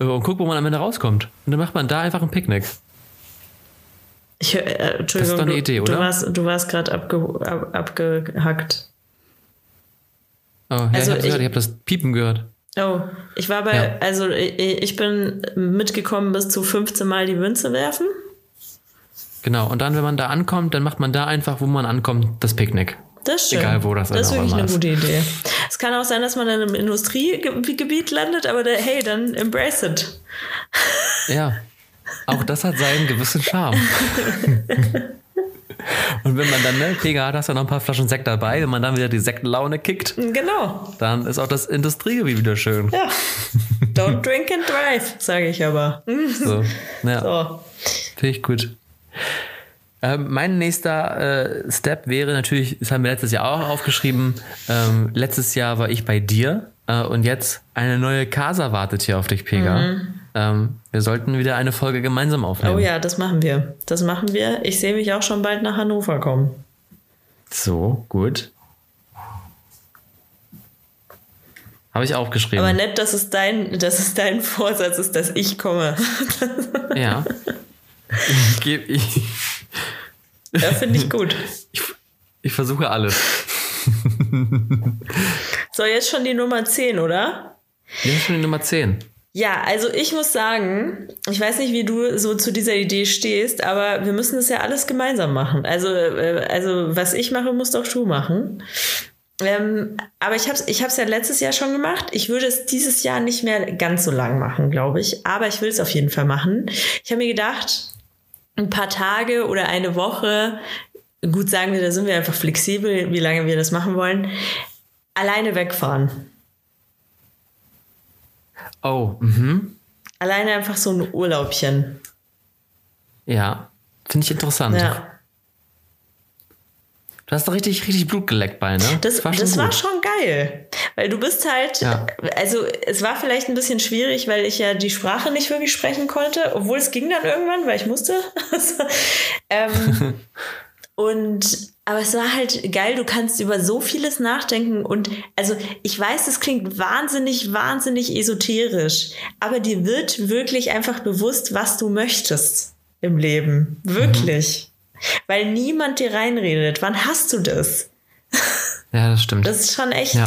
Speaker 1: äh, und guckt, wo man am Ende rauskommt. Und dann macht man da einfach ein Picknick.
Speaker 2: Ich, äh, Entschuldigung,
Speaker 1: das ist doch eine Idee, oder?
Speaker 2: Du warst, warst gerade abge, ab, abgehackt.
Speaker 1: Oh, ja, also ich habe hab das Piepen gehört.
Speaker 2: Oh, ich war bei, ja. also ich, bin mitgekommen bis zu 15 Mal die Münze werfen.
Speaker 1: Genau, und dann, wenn man da ankommt, dann macht man da einfach, wo man ankommt, das Picknick.
Speaker 2: Das stimmt.
Speaker 1: Egal, wo das
Speaker 2: ist. Das ist wirklich eine gute Idee. Es kann auch sein, dass man dann im Industriegebiet landet, aber der, hey, dann embrace it.
Speaker 1: Ja, auch das hat seinen gewissen Charme. Und wenn man dann, ne, Pega hat, hast du noch ein paar Flaschen Sekt dabei, wenn man dann wieder die Sektlaune kickt.
Speaker 2: Genau.
Speaker 1: Dann ist auch das Industriegebiet wieder schön.
Speaker 2: Ja. Don't drink and drive, sage ich aber.
Speaker 1: So, ja. So. Finde ich gut. Ähm, mein nächster äh, Step wäre natürlich, das haben wir letztes Jahr auch aufgeschrieben, ähm, letztes Jahr war ich bei dir äh, und jetzt eine neue Casa wartet hier auf dich, Pega. Mhm. Ähm, wir sollten wieder eine Folge gemeinsam aufnehmen.
Speaker 2: Oh ja, das machen wir. Das machen wir. Ich sehe mich auch schon bald nach Hannover kommen.
Speaker 1: So, gut. Habe ich aufgeschrieben.
Speaker 2: Aber nett, dass es dein, dass es dein Vorsatz ist, dass ich komme.
Speaker 1: ja. Gebe ich.
Speaker 2: Ja, finde ich gut.
Speaker 1: Ich, ich versuche alles.
Speaker 2: so, jetzt schon die Nummer 10, oder?
Speaker 1: Jetzt schon die Nummer 10.
Speaker 2: Ja, also ich muss sagen, ich weiß nicht, wie du so zu dieser Idee stehst, aber wir müssen das ja alles gemeinsam machen. Also, äh, also was ich mache, muss doch du machen. Ähm, aber ich habe es ich hab's ja letztes Jahr schon gemacht. Ich würde es dieses Jahr nicht mehr ganz so lang machen, glaube ich. Aber ich will es auf jeden Fall machen. Ich habe mir gedacht, ein paar Tage oder eine Woche, gut sagen wir, da sind wir einfach flexibel, wie lange wir das machen wollen, alleine wegfahren.
Speaker 1: Oh, mhm.
Speaker 2: Alleine einfach so ein Urlaubchen.
Speaker 1: Ja, finde ich interessant.
Speaker 2: Ja.
Speaker 1: Du hast doch richtig, richtig Blut geleckt bei, ne?
Speaker 2: Das, das, war, schon, das war schon geil. Weil du bist halt, ja. also es war vielleicht ein bisschen schwierig, weil ich ja die Sprache nicht wirklich sprechen konnte, obwohl es ging dann irgendwann, weil ich musste. ähm, Und aber es war halt geil, du kannst über so vieles nachdenken und also ich weiß, es klingt wahnsinnig, wahnsinnig esoterisch, aber dir wird wirklich einfach bewusst, was du möchtest im Leben. Wirklich. Mhm. Weil niemand dir reinredet. Wann hast du das?
Speaker 1: Ja, das stimmt.
Speaker 2: Das ist schon echt ja.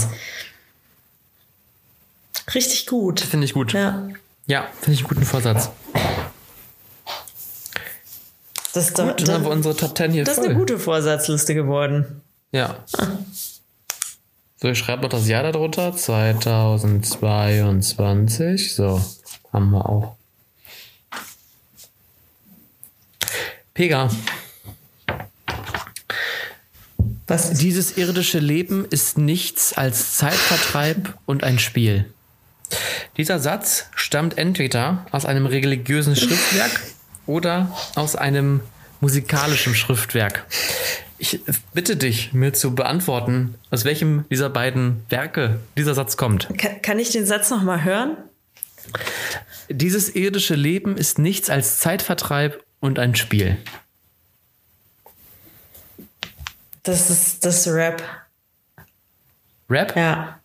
Speaker 2: richtig gut.
Speaker 1: Finde ich gut.
Speaker 2: Ja,
Speaker 1: ja finde ich einen guten Vorsatz.
Speaker 2: Das ist, Gut,
Speaker 1: dann haben wir unsere Top 10 hier
Speaker 2: Das
Speaker 1: voll.
Speaker 2: ist eine gute Vorsatzliste geworden.
Speaker 1: Ja. So, ich schreibe noch das Jahr darunter. 2022. So, haben wir auch. Pega.
Speaker 2: Was?
Speaker 1: Dieses irdische Leben ist nichts als Zeitvertreib und ein Spiel. Dieser Satz stammt entweder aus einem religiösen Schriftwerk oder aus einem musikalischen Schriftwerk. Ich bitte dich, mir zu beantworten, aus welchem dieser beiden Werke dieser Satz kommt.
Speaker 2: Kann, kann ich den Satz nochmal hören?
Speaker 1: Dieses irdische Leben ist nichts als Zeitvertreib und ein Spiel.
Speaker 2: Das ist das Rap.
Speaker 1: Rap?
Speaker 2: Ja.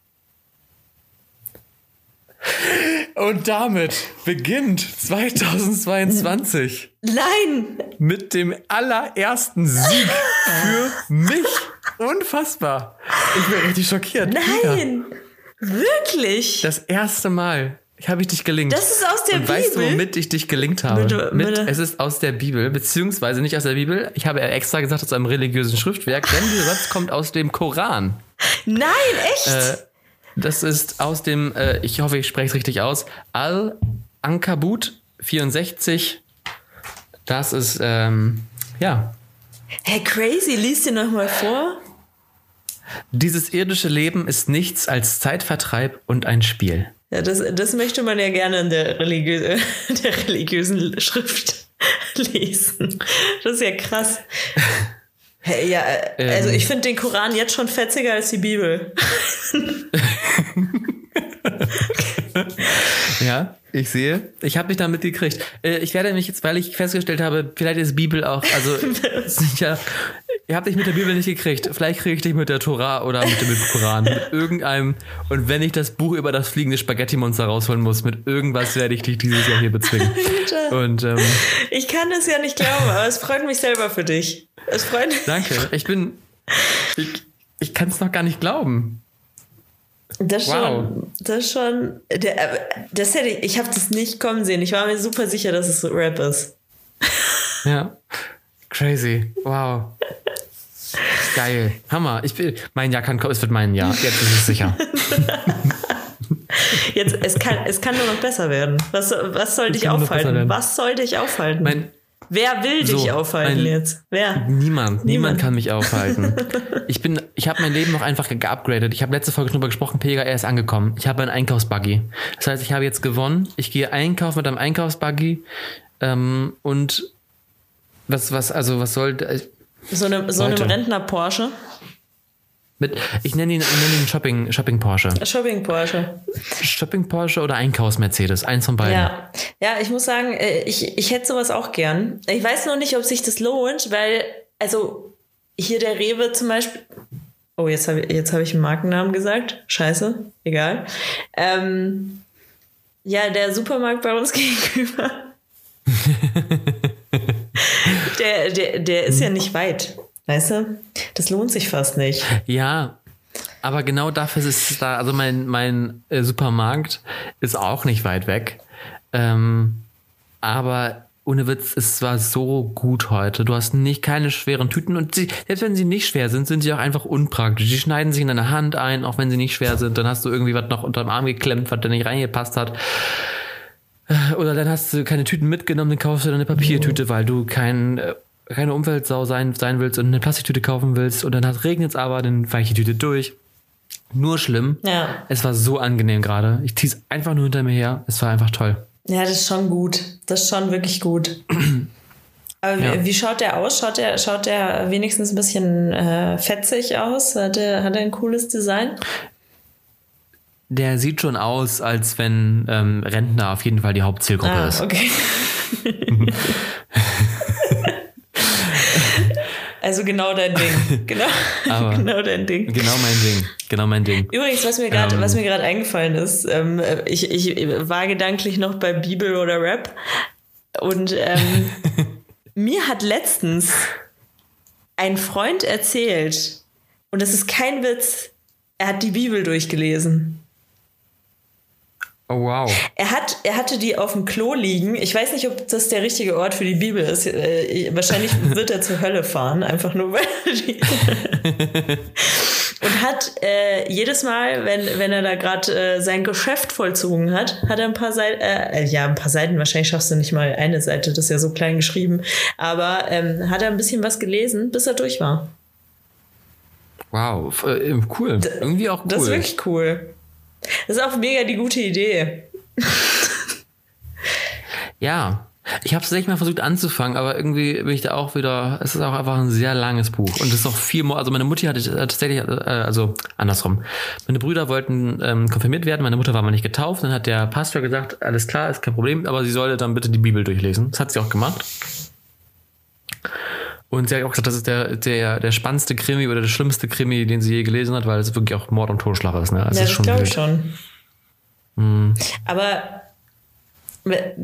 Speaker 1: Und damit beginnt 2022.
Speaker 2: Nein!
Speaker 1: Mit dem allerersten Sieg für mich. Unfassbar. Ich bin richtig schockiert.
Speaker 2: Nein! Ja. Wirklich?
Speaker 1: Das erste Mal habe ich dich gelingt.
Speaker 2: Das ist aus der
Speaker 1: Und
Speaker 2: Bibel.
Speaker 1: Weißt du, womit ich dich gelingt habe?
Speaker 2: Bitte,
Speaker 1: Mit,
Speaker 2: bitte.
Speaker 1: es ist aus der Bibel, beziehungsweise nicht aus der Bibel. Ich habe extra gesagt, aus einem religiösen Schriftwerk, denn dieser Satz kommt aus dem Koran.
Speaker 2: Nein, echt?
Speaker 1: Äh, das ist aus dem, äh, ich hoffe, ich spreche es richtig aus, Al-Ankabut 64. Das ist, ähm, ja.
Speaker 2: Hey, crazy, lies dir nochmal vor.
Speaker 1: Dieses irdische Leben ist nichts als Zeitvertreib und ein Spiel.
Speaker 2: Ja, das, das möchte man ja gerne in der, religiö der religiösen Schrift lesen. Das ist ja krass. Hey, ja, äh, also
Speaker 1: Ähm.
Speaker 2: ich finde den Koran jetzt schon fetziger als die Bibel.
Speaker 1: Ja, ich sehe. Ich habe mich damit gekriegt. Äh, ich werde mich jetzt, weil ich festgestellt habe, vielleicht ist Bibel auch, also sicher, ihr habt dich mit der Bibel nicht gekriegt. Vielleicht kriege ich dich mit der Tora oder mit dem Koran, mit irgendeinem. Und wenn ich das Buch über das fliegende Spaghetti-Monster rausholen muss, mit irgendwas werde ich dich dieses Jahr hier bezwingen. Und ähm,
Speaker 2: Ich kann das ja nicht glauben, aber es freut mich selber für dich. Es freut mich.
Speaker 1: danke. Ich bin, ich, ich kann es noch gar nicht glauben.
Speaker 2: Das
Speaker 1: Wow.
Speaker 2: schon, das schon, äh, das hätte ich, ich habe das nicht kommen sehen. Ich war mir super sicher, dass es Rap ist.
Speaker 1: Ja. Crazy. Wow. Geil. Hammer. Ich will, mein Jahr kann kommen. Es wird mein Jahr. Jetzt ist es sicher.
Speaker 2: Jetzt, es kann, es kann nur noch besser werden. Was, was soll dich aufhalten? Was soll dich aufhalten?
Speaker 1: Mein,
Speaker 2: Wer will dich
Speaker 1: So,
Speaker 2: aufhalten
Speaker 1: ein-
Speaker 2: jetzt? Wer?
Speaker 1: niemand, niemand, kann mich aufhalten. Ich bin, ich habe mein Leben noch einfach geupgradet. Ich habe letzte Folge drüber gesprochen, Pega, er ist angekommen. Ich habe einen Einkaufsbuggy. Das heißt, ich habe jetzt gewonnen. Ich gehe einkaufen mit einem Einkaufsbuggy. Ähm, und was, was, also was soll, äh,
Speaker 2: So, eine, so einem
Speaker 1: Leute.
Speaker 2: Rentner Porsche.
Speaker 1: mit, ich nenne ihn, ich nenne ihn Shopping, Shopping Porsche.
Speaker 2: Shopping Porsche.
Speaker 1: Shopping Porsche oder Einkaufs Mercedes. Eins von beiden.
Speaker 2: Ja. ja, ich muss sagen, äh, ich, ich hätte sowas auch gern. Ich weiß noch nicht, ob sich das lohnt, weil, also hier der Rewe zum Beispiel. Oh, jetzt habe ich, jetzt hab ich einen Markennamen gesagt. Scheiße, egal. Ähm, ja, der Supermarkt bei uns gegenüber. der, der, der ist ja nicht weit. Weißt du? Das lohnt sich fast nicht.
Speaker 1: Ja, aber genau dafür ist es da, also mein, mein äh, Supermarkt ist auch nicht weit weg. Ähm, aber ohne Witz, es war so gut heute. Du hast nicht keine schweren Tüten und sie, selbst wenn sie nicht schwer sind, sind sie auch einfach unpraktisch. Die schneiden sich in deine Hand ein, auch wenn sie nicht schwer sind. Dann hast du irgendwie was noch unterm Arm geklemmt, was da nicht reingepasst hat. Oder dann hast du keine Tüten mitgenommen, dann kaufst du dann eine Papiertüte, weil du kein, äh, keine Umweltsau sein, sein willst und eine Plastiktüte kaufen willst. Und dann regnet es aber, dann weicht die Tüte durch. Nur schlimm.
Speaker 2: Ja.
Speaker 1: Es war so angenehm gerade. Ich zieh's einfach nur hinter mir her. Es war einfach toll.
Speaker 2: Ja, das ist schon gut. Das ist schon wirklich gut. Aber wie-
Speaker 1: Ja.
Speaker 2: wie schaut der aus? Schaut der, schaut der wenigstens ein bisschen äh, fetzig aus? Hat er hat er ein cooles Design?
Speaker 1: Der sieht schon aus, als wenn ähm, Rentner auf jeden Fall die Hauptzielgruppe
Speaker 2: Ah,
Speaker 1: ist.
Speaker 2: okay. Also genau dein Ding. Genau,
Speaker 1: Aber-
Speaker 2: genau dein Ding.
Speaker 1: Genau mein Ding. Genau mein Ding.
Speaker 2: Übrigens, was mir gerade
Speaker 1: Ähm.
Speaker 2: was mir gerade eingefallen ist, ähm, ich, ich war gedanklich noch bei Bibel oder Rap und ähm, mir hat letztens ein Freund erzählt und das ist kein Witz, er hat die Bibel durchgelesen.
Speaker 1: Oh, wow.
Speaker 2: Er, hat, er hatte die auf dem Klo liegen. Ich weiß nicht, ob das der richtige Ort für die Bibel ist. Äh, wahrscheinlich wird er zur Hölle fahren, einfach nur weil er die. Und hat äh, jedes Mal, wenn, wenn er da gerade äh, sein Geschäft vollzogen hat, hat er ein paar Seiten, äh, ja, ein paar Seiten, wahrscheinlich schaffst du nicht mal eine Seite, das ist ja so klein geschrieben, aber ähm, hat er ein bisschen was gelesen, bis er durch war.
Speaker 1: Wow. Äh, Cool. Irgendwie auch cool.
Speaker 2: Das ist wirklich cool. Das ist auch mega die gute Idee.
Speaker 1: Ja. Ich habe es tatsächlich mal versucht anzufangen, aber irgendwie bin ich da auch wieder. Es ist auch einfach ein sehr langes Buch und es ist auch viel. Mo also meine Mutti hatte äh, tatsächlich, äh, also andersrum. Meine Brüder wollten ähm, konfirmiert werden. Meine Mutter war mal nicht getauft. Dann hat der Pastor gesagt, alles klar, ist kein Problem, aber sie sollte dann bitte die Bibel durchlesen. Das hat sie auch gemacht. Und sie hat auch gesagt, das ist der, der, der spannendste Krimi oder der schlimmste Krimi, den sie je gelesen hat, weil es wirklich auch Mord und Totschlag ist. Ne? Also
Speaker 2: Ja, das glaube ich schon.
Speaker 1: Hm.
Speaker 2: Aber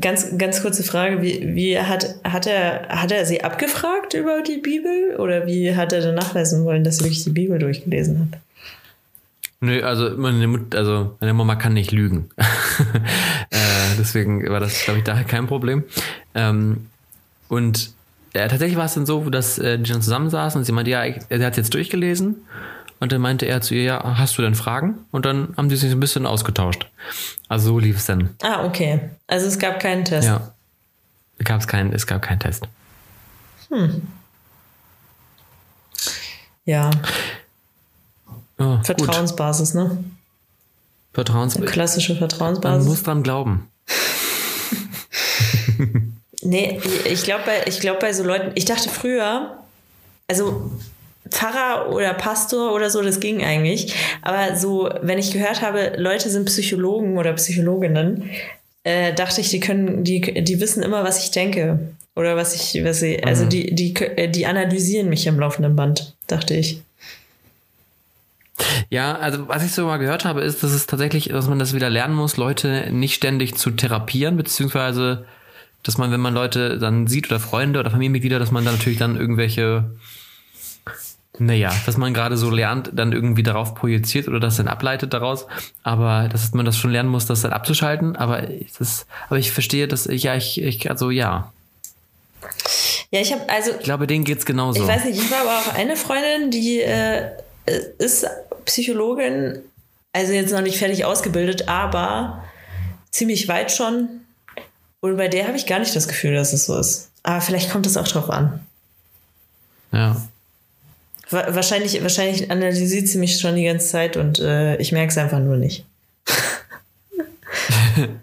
Speaker 2: ganz, ganz kurze Frage, wie, wie hat, hat, er, hat er sie abgefragt über die Bibel oder wie hat er dann nachweisen wollen, dass er wirklich die Bibel durchgelesen hat?
Speaker 1: Nö, also meine, Mut, also meine Mama kann nicht lügen. äh, deswegen war das, glaube ich, daher kein Problem. Ähm, und äh, tatsächlich war es dann so, dass äh, die dann zusammensaßen und sie meinte, ja, er hat jetzt durchgelesen. Und dann meinte er zu ihr, ja, hast du denn Fragen? Und dann haben die sich ein bisschen ausgetauscht. Also so lief es dann.
Speaker 2: Ah, okay. Also es gab keinen Test.
Speaker 1: Ja. Gab's kein, es gab keinen Test.
Speaker 2: Ja,
Speaker 1: Oh, gut.
Speaker 2: Vertrauensbasis, ne?
Speaker 1: Vertrauens.
Speaker 2: Klassische
Speaker 1: Man
Speaker 2: Vertrauensbasis.
Speaker 1: muss dran glauben.
Speaker 2: Nee, ich glaube bei, ich glaub bei so Leuten, ich dachte früher, also Pfarrer oder Pastor oder so, das ging eigentlich. Aber so, wenn ich gehört habe, Leute sind Psychologen oder Psychologinnen, äh, dachte ich, die können, die, die wissen immer, was ich denke. Oder was ich, was sie, also die, die, äh, die analysieren mich am laufenden Band, dachte ich.
Speaker 1: Ja, also was ich so mal gehört habe, ist, dass es tatsächlich, dass man das wieder lernen muss, Leute nicht ständig zu therapieren, beziehungsweise, dass man, wenn man Leute dann sieht oder Freunde oder Familienmitglieder, dass man dann natürlich dann irgendwelche, naja, dass man gerade so lernt, dann irgendwie darauf projiziert oder das dann ableitet daraus. Aber dass man das schon lernen muss, das dann abzuschalten. Aber es ist, aber ich verstehe, dass ich, ja, ich, ich, also ja.
Speaker 2: Ja, ich habe also
Speaker 1: Ich glaube, denen geht's genauso.
Speaker 2: Ich weiß nicht, ich war aber auch eine Freundin, die äh, ist Psychologin, also jetzt noch nicht fertig ausgebildet, aber ziemlich weit schon. Und bei der habe ich gar nicht das Gefühl, dass es so ist. Aber vielleicht kommt es auch drauf an.
Speaker 1: Ja.
Speaker 2: Wa- Wahrscheinlich, wahrscheinlich analysiert sie mich schon die ganze Zeit und äh, ich merke es einfach nur nicht.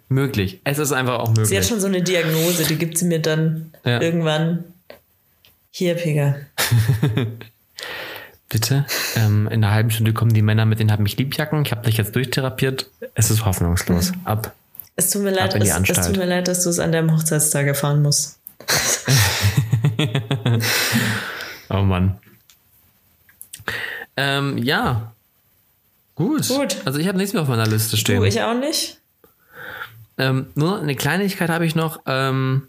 Speaker 1: Möglich. Es ist einfach auch möglich.
Speaker 2: Sie hat schon so eine Diagnose, die gibt sie mir dann
Speaker 1: Ja.
Speaker 2: irgendwann. Hier, Pega.
Speaker 1: Bitte. Ähm, in einer halben Stunde kommen die Männer mit den Hab mich Liebjacken. Ich habe dich jetzt durchtherapiert. Es ist hoffnungslos. Ab.
Speaker 2: Es tut mir leid, es, es tut mir leid, dass du es an deinem Hochzeitstag erfahren musst.
Speaker 1: Oh Mann. Ähm, ja. Gut.
Speaker 2: Gut.
Speaker 1: Also ich habe nichts mehr auf meiner Liste stehen.
Speaker 2: Du, ich auch nicht.
Speaker 1: ähm, nur eine Kleinigkeit habe ich noch. Ähm,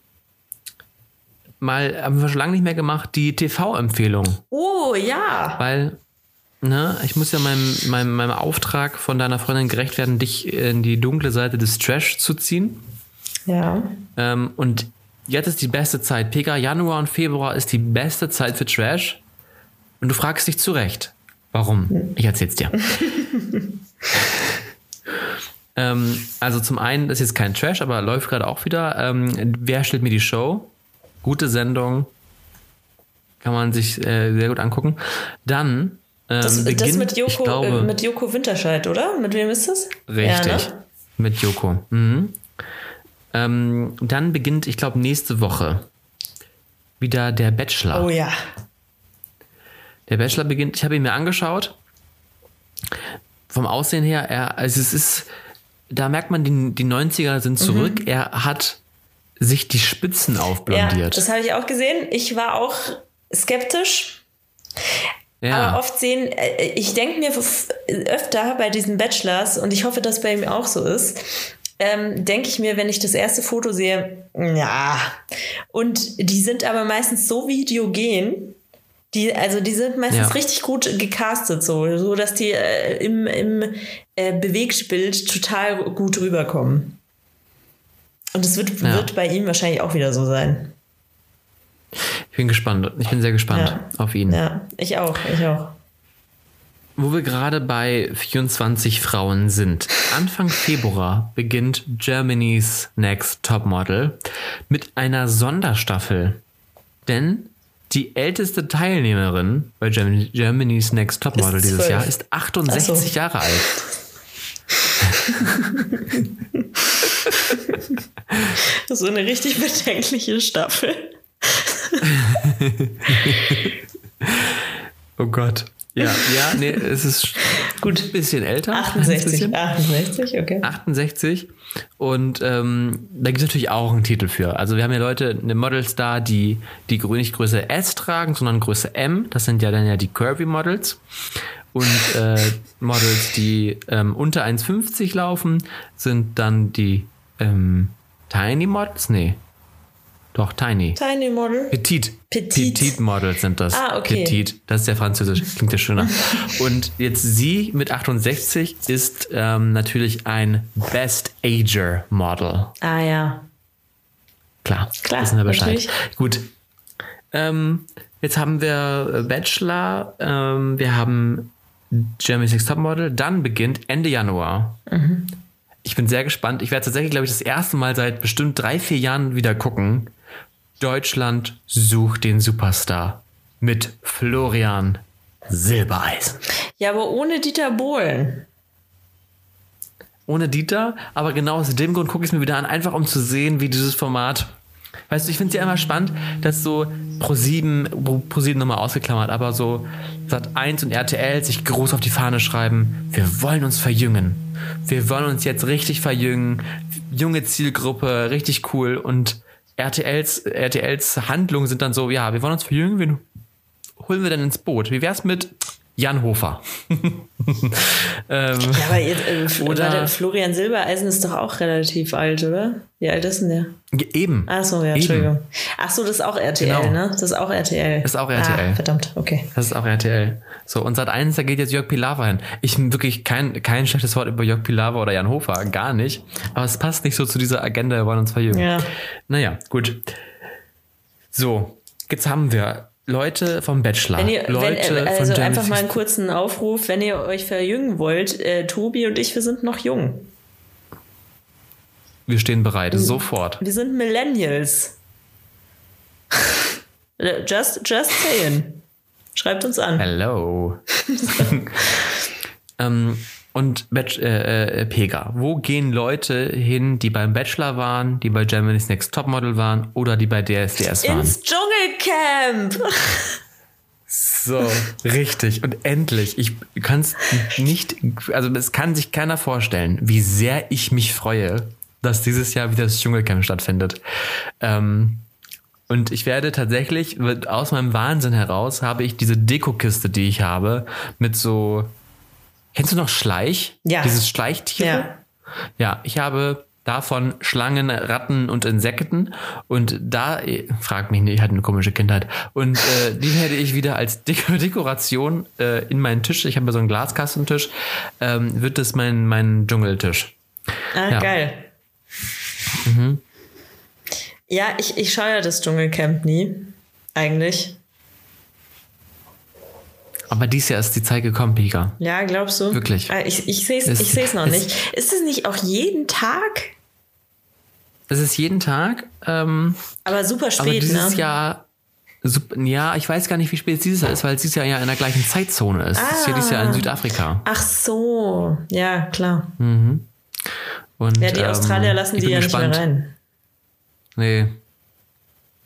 Speaker 1: mal, haben wir schon lange nicht mehr gemacht, die TV-Empfehlung.
Speaker 2: Oh, ja.
Speaker 1: Weil, ne, ich muss ja meinem, meinem, meinem Auftrag von deiner Freundin gerecht werden, dich in die dunkle Seite des Trash zu ziehen.
Speaker 2: Ja.
Speaker 1: Ähm, und jetzt ist die beste Zeit. Pega, Januar und Februar ist die beste Zeit für Trash. Und du fragst dich zu Recht, warum? Ich erzähl's dir. ähm, also zum einen, das ist jetzt kein Trash, aber läuft gerade auch wieder. Ähm, Wer stellt mir die Show? Gute Sendung. Kann man sich äh, sehr gut angucken. Dann ähm,
Speaker 2: Das, das
Speaker 1: beginnt,
Speaker 2: mit Joko,
Speaker 1: glaube,
Speaker 2: äh, mit Joko Winterscheid, oder? Mit wem ist das?
Speaker 1: Richtig.
Speaker 2: Ja, ne?
Speaker 1: Mit Joko. Mhm. Ähm, dann beginnt, ich glaube, nächste Woche wieder der Bachelor.
Speaker 2: Oh ja.
Speaker 1: Der Bachelor beginnt, ich habe ihn mir angeschaut. Vom Aussehen her, er, also es ist, da merkt man, die, die 90er sind zurück.
Speaker 2: Mhm.
Speaker 1: Er hat sich die Spitzen
Speaker 2: Ja,
Speaker 1: aufblondiert.
Speaker 2: das habe ich auch gesehen. Ich war auch skeptisch, Ja. Aber oft sehen, äh, ich denke mir öfter bei diesen Bachelors, und ich hoffe, dass bei ihm auch so ist, ähm, denke ich mir, wenn ich das erste Foto sehe, ja. Und die sind aber meistens so videogen, die, also die sind meistens ja. richtig gut gecastet, so, so dass die äh, im, im äh, Bewegtbild total gut rüberkommen. Und es wird, ja. wird bei ihm wahrscheinlich auch wieder so sein.
Speaker 1: Ich bin gespannt. Ich bin sehr gespannt ja. auf ihn.
Speaker 2: Ja, ich auch, ich auch.
Speaker 1: Wo wir gerade bei 24 Frauen sind. Anfang Februar beginnt Germany's Next Topmodel mit einer Sonderstaffel. Denn die älteste Teilnehmerin bei Germany's Next Topmodel dieses Jahr ist 68 so. Jahre alt.
Speaker 2: so eine richtig bedenkliche Staffel.
Speaker 1: oh Gott. Ja, ja, nee, es ist gut ein bisschen älter.
Speaker 2: 68, 68, okay.
Speaker 1: 68. Und ähm, da gibt es natürlich auch einen Titel für. Also wir haben ja Leute, eine Models da, die, die nicht Größe S tragen, sondern Größe M. Das sind ja dann ja die Curvy Models. Und äh, Models, die ähm, unter 1,50 laufen, sind dann die ähm, Tiny Models. Nee, doch, Tiny.
Speaker 2: Tiny Model.
Speaker 1: Petit. Petit. Petit Models sind das.
Speaker 2: Ah, okay.
Speaker 1: Petit. Das ist ja französisch. Klingt ja schöner. Und jetzt sie mit 68 ist ähm, natürlich ein Best Ager Model.
Speaker 2: Ah, ja.
Speaker 1: Klar. Klar. Wissen wir Bescheid. Natürlich. Gut. Ähm, jetzt haben wir Bachelor. Ähm, wir haben Germany's Next Top Model. Dann beginnt Ende Januar. Mhm. Ich bin sehr gespannt. Ich werde tatsächlich, glaube ich, das erste Mal seit bestimmt drei, vier Jahren wieder gucken. Deutschland sucht den Superstar mit Florian Silbereisen.
Speaker 2: Ja, aber ohne Dieter Bohlen.
Speaker 1: Ohne Dieter, aber genau aus dem Grund gucke ich es mir wieder an, einfach um zu sehen, wie dieses Format. Weißt du, ich finde es ja immer spannend, dass so Pro7, Pro7 nochmal ausgeklammert, aber so Sat 1 und RTL sich groß auf die Fahne schreiben, wir wollen uns verjüngen. Wir wollen uns jetzt richtig verjüngen. Junge Zielgruppe, richtig cool. Und RTLs, RTLs Handlungen sind dann so, ja, wir wollen uns verjüngen, wen holen wir denn ins Boot? Wie wär's mit Jan Hofer?
Speaker 2: ähm, ja, aber jetzt, äh, oder warte, Florian Silbereisen ist doch auch relativ alt, oder? Wie alt ist denn der?
Speaker 1: Eben.
Speaker 2: Ach so, ja, Entschuldigung. Eben. Ach so, das ist auch RTL, genau. ne? Das ist auch RTL.
Speaker 1: Das ist auch RTL.
Speaker 2: Ah, verdammt, okay.
Speaker 1: Das ist auch RTL. So, und seit eins, da geht jetzt Jörg Pilawa hin. Ich wirklich kein, kein schlechtes Wort über Jörg Pilawa oder Jan Hofer, gar nicht. Aber es passt nicht so zu dieser Agenda, wir wollen uns verjüngen. Ja. Naja, gut. So, jetzt haben wir Leute vom Bachelor.
Speaker 2: Wenn ihr,
Speaker 1: Leute
Speaker 2: wenn, also einfach mal einen kurzen Aufruf, wenn ihr euch verjüngen wollt, äh, Tobi und ich, wir sind noch jung.
Speaker 1: Wir stehen bereit, sofort.
Speaker 2: Wir sind Millennials. just, just saying. Schreibt uns an.
Speaker 1: Hello. ähm, und Bach äh, äh, Pega, wo gehen Leute hin, die beim Bachelor waren, die bei Germany's Next Topmodel waren oder die bei DSDS waren?
Speaker 2: Ins Dschungelcamp!
Speaker 1: So, richtig. Und endlich, ich kann es nicht, also es kann sich keiner vorstellen, wie sehr ich mich freue, dass dieses Jahr wieder das Dschungelcamp stattfindet. Ähm, und ich werde tatsächlich, aus meinem Wahnsinn heraus, habe ich diese Dekokiste, die ich habe, mit so. Kennst du noch Schleich?
Speaker 2: Ja.
Speaker 1: Dieses Schleichtier?
Speaker 2: Ja.
Speaker 1: Ja, ich habe davon Schlangen, Ratten und Insekten. Und da, frag mich nicht, ich hatte eine komische Kindheit. Und äh, die werde ich wieder als Dek Dekoration äh, in meinen Tisch, ich habe so einen Glaskastentisch, ähm, wird das mein, mein Dschungeltisch.
Speaker 2: Ah, ja. geil. Mhm. Ja, ich, ich schaue ja das Dschungelcamp nie. Eigentlich.
Speaker 1: Aber dieses Jahr ist die Zeit gekommen, Pika.
Speaker 2: Ja, glaubst du?
Speaker 1: Wirklich.
Speaker 2: Ah, ich, ich sehe es ich noch nicht. Ist es nicht auch jeden Tag?
Speaker 1: Es ist jeden Tag. Ähm,
Speaker 2: aber super spät,
Speaker 1: aber dieses
Speaker 2: ne?
Speaker 1: Jahr. Ja, ich weiß gar nicht, wie spät es dieses Jahr ist, weil es dieses Jahr ja in der gleichen Zeitzone ist. Ah. Es ist ja dieses Jahr in ah. Südafrika.
Speaker 2: Ach so, ja, klar.
Speaker 1: Mhm. Und,
Speaker 2: ja, die Australier ähm, lassen die ja gespannt. nicht mehr rein.
Speaker 1: Nee.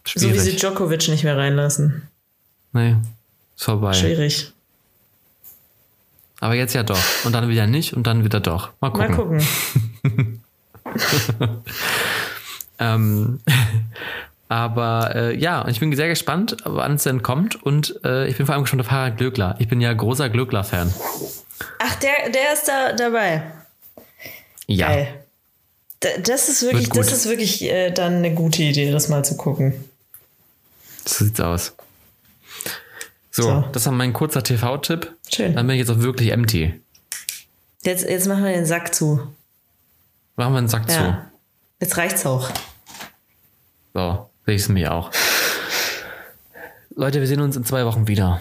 Speaker 2: Schwierig. So wie sie Djokovic nicht mehr reinlassen.
Speaker 1: Nee, ist vorbei.
Speaker 2: Schwierig.
Speaker 1: Aber jetzt ja doch. Und dann wieder nicht und dann wieder doch. Mal gucken.
Speaker 2: Mal gucken.
Speaker 1: ähm, Aber äh, ja, und ich bin sehr gespannt, wann es denn kommt. Und äh, ich bin vor allem gespannt auf Harald Glöckler. Ich bin ja großer Glöckler-Fan.
Speaker 2: Ach, der, der ist da dabei.
Speaker 1: Ja.
Speaker 2: Geil. Da- Das ist wirklich, das ist wirklich äh, dann eine gute Idee, das mal zu gucken.
Speaker 1: So sieht's aus. So,
Speaker 2: So.
Speaker 1: das war mein kurzer TV-Tipp.
Speaker 2: Schön.
Speaker 1: Dann bin ich jetzt auch wirklich empty.
Speaker 2: Jetzt, jetzt machen wir den Sack zu.
Speaker 1: Machen wir einen Sack
Speaker 2: Ja. Jetzt reicht's auch.
Speaker 1: So, sehe ich es mir auch. Leute, wir sehen uns in zwei Wochen wieder.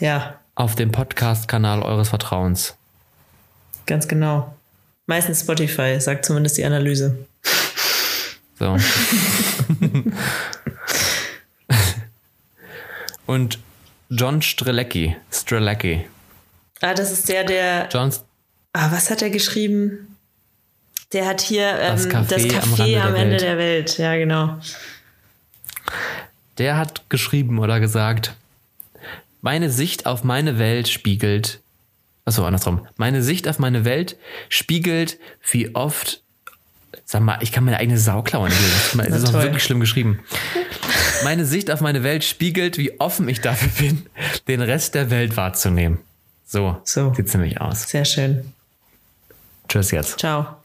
Speaker 2: Ja,
Speaker 1: Auf dem Podcast-Kanal eures Vertrauens.
Speaker 2: ganz genau. Meistens Spotify, sagt zumindest die Analyse.
Speaker 1: So. Und John Strelecki. Strelecki.
Speaker 2: Ah, das ist der, der.
Speaker 1: John
Speaker 2: Ah, was hat er geschrieben? Der hat hier ähm,
Speaker 1: Das
Speaker 2: das
Speaker 1: Café
Speaker 2: Café,
Speaker 1: am
Speaker 2: am,
Speaker 1: der
Speaker 2: Ende
Speaker 1: Welt.
Speaker 2: der Welt. Ja, genau.
Speaker 1: Der hat geschrieben oder gesagt, meine Sicht auf meine Welt spiegelt, achso, andersrum, meine Sicht auf meine Welt spiegelt, wie oft, sag mal, ich kann meine eigene Sau klauen. Das ist, auch wirklich schlimm geschrieben. Meine Sicht auf meine Welt spiegelt, wie offen ich dafür bin, den Rest der Welt wahrzunehmen. So,
Speaker 2: So.
Speaker 1: sieht's nämlich aus.
Speaker 2: Sehr schön.
Speaker 1: Tschüss jetzt.
Speaker 2: Ciao.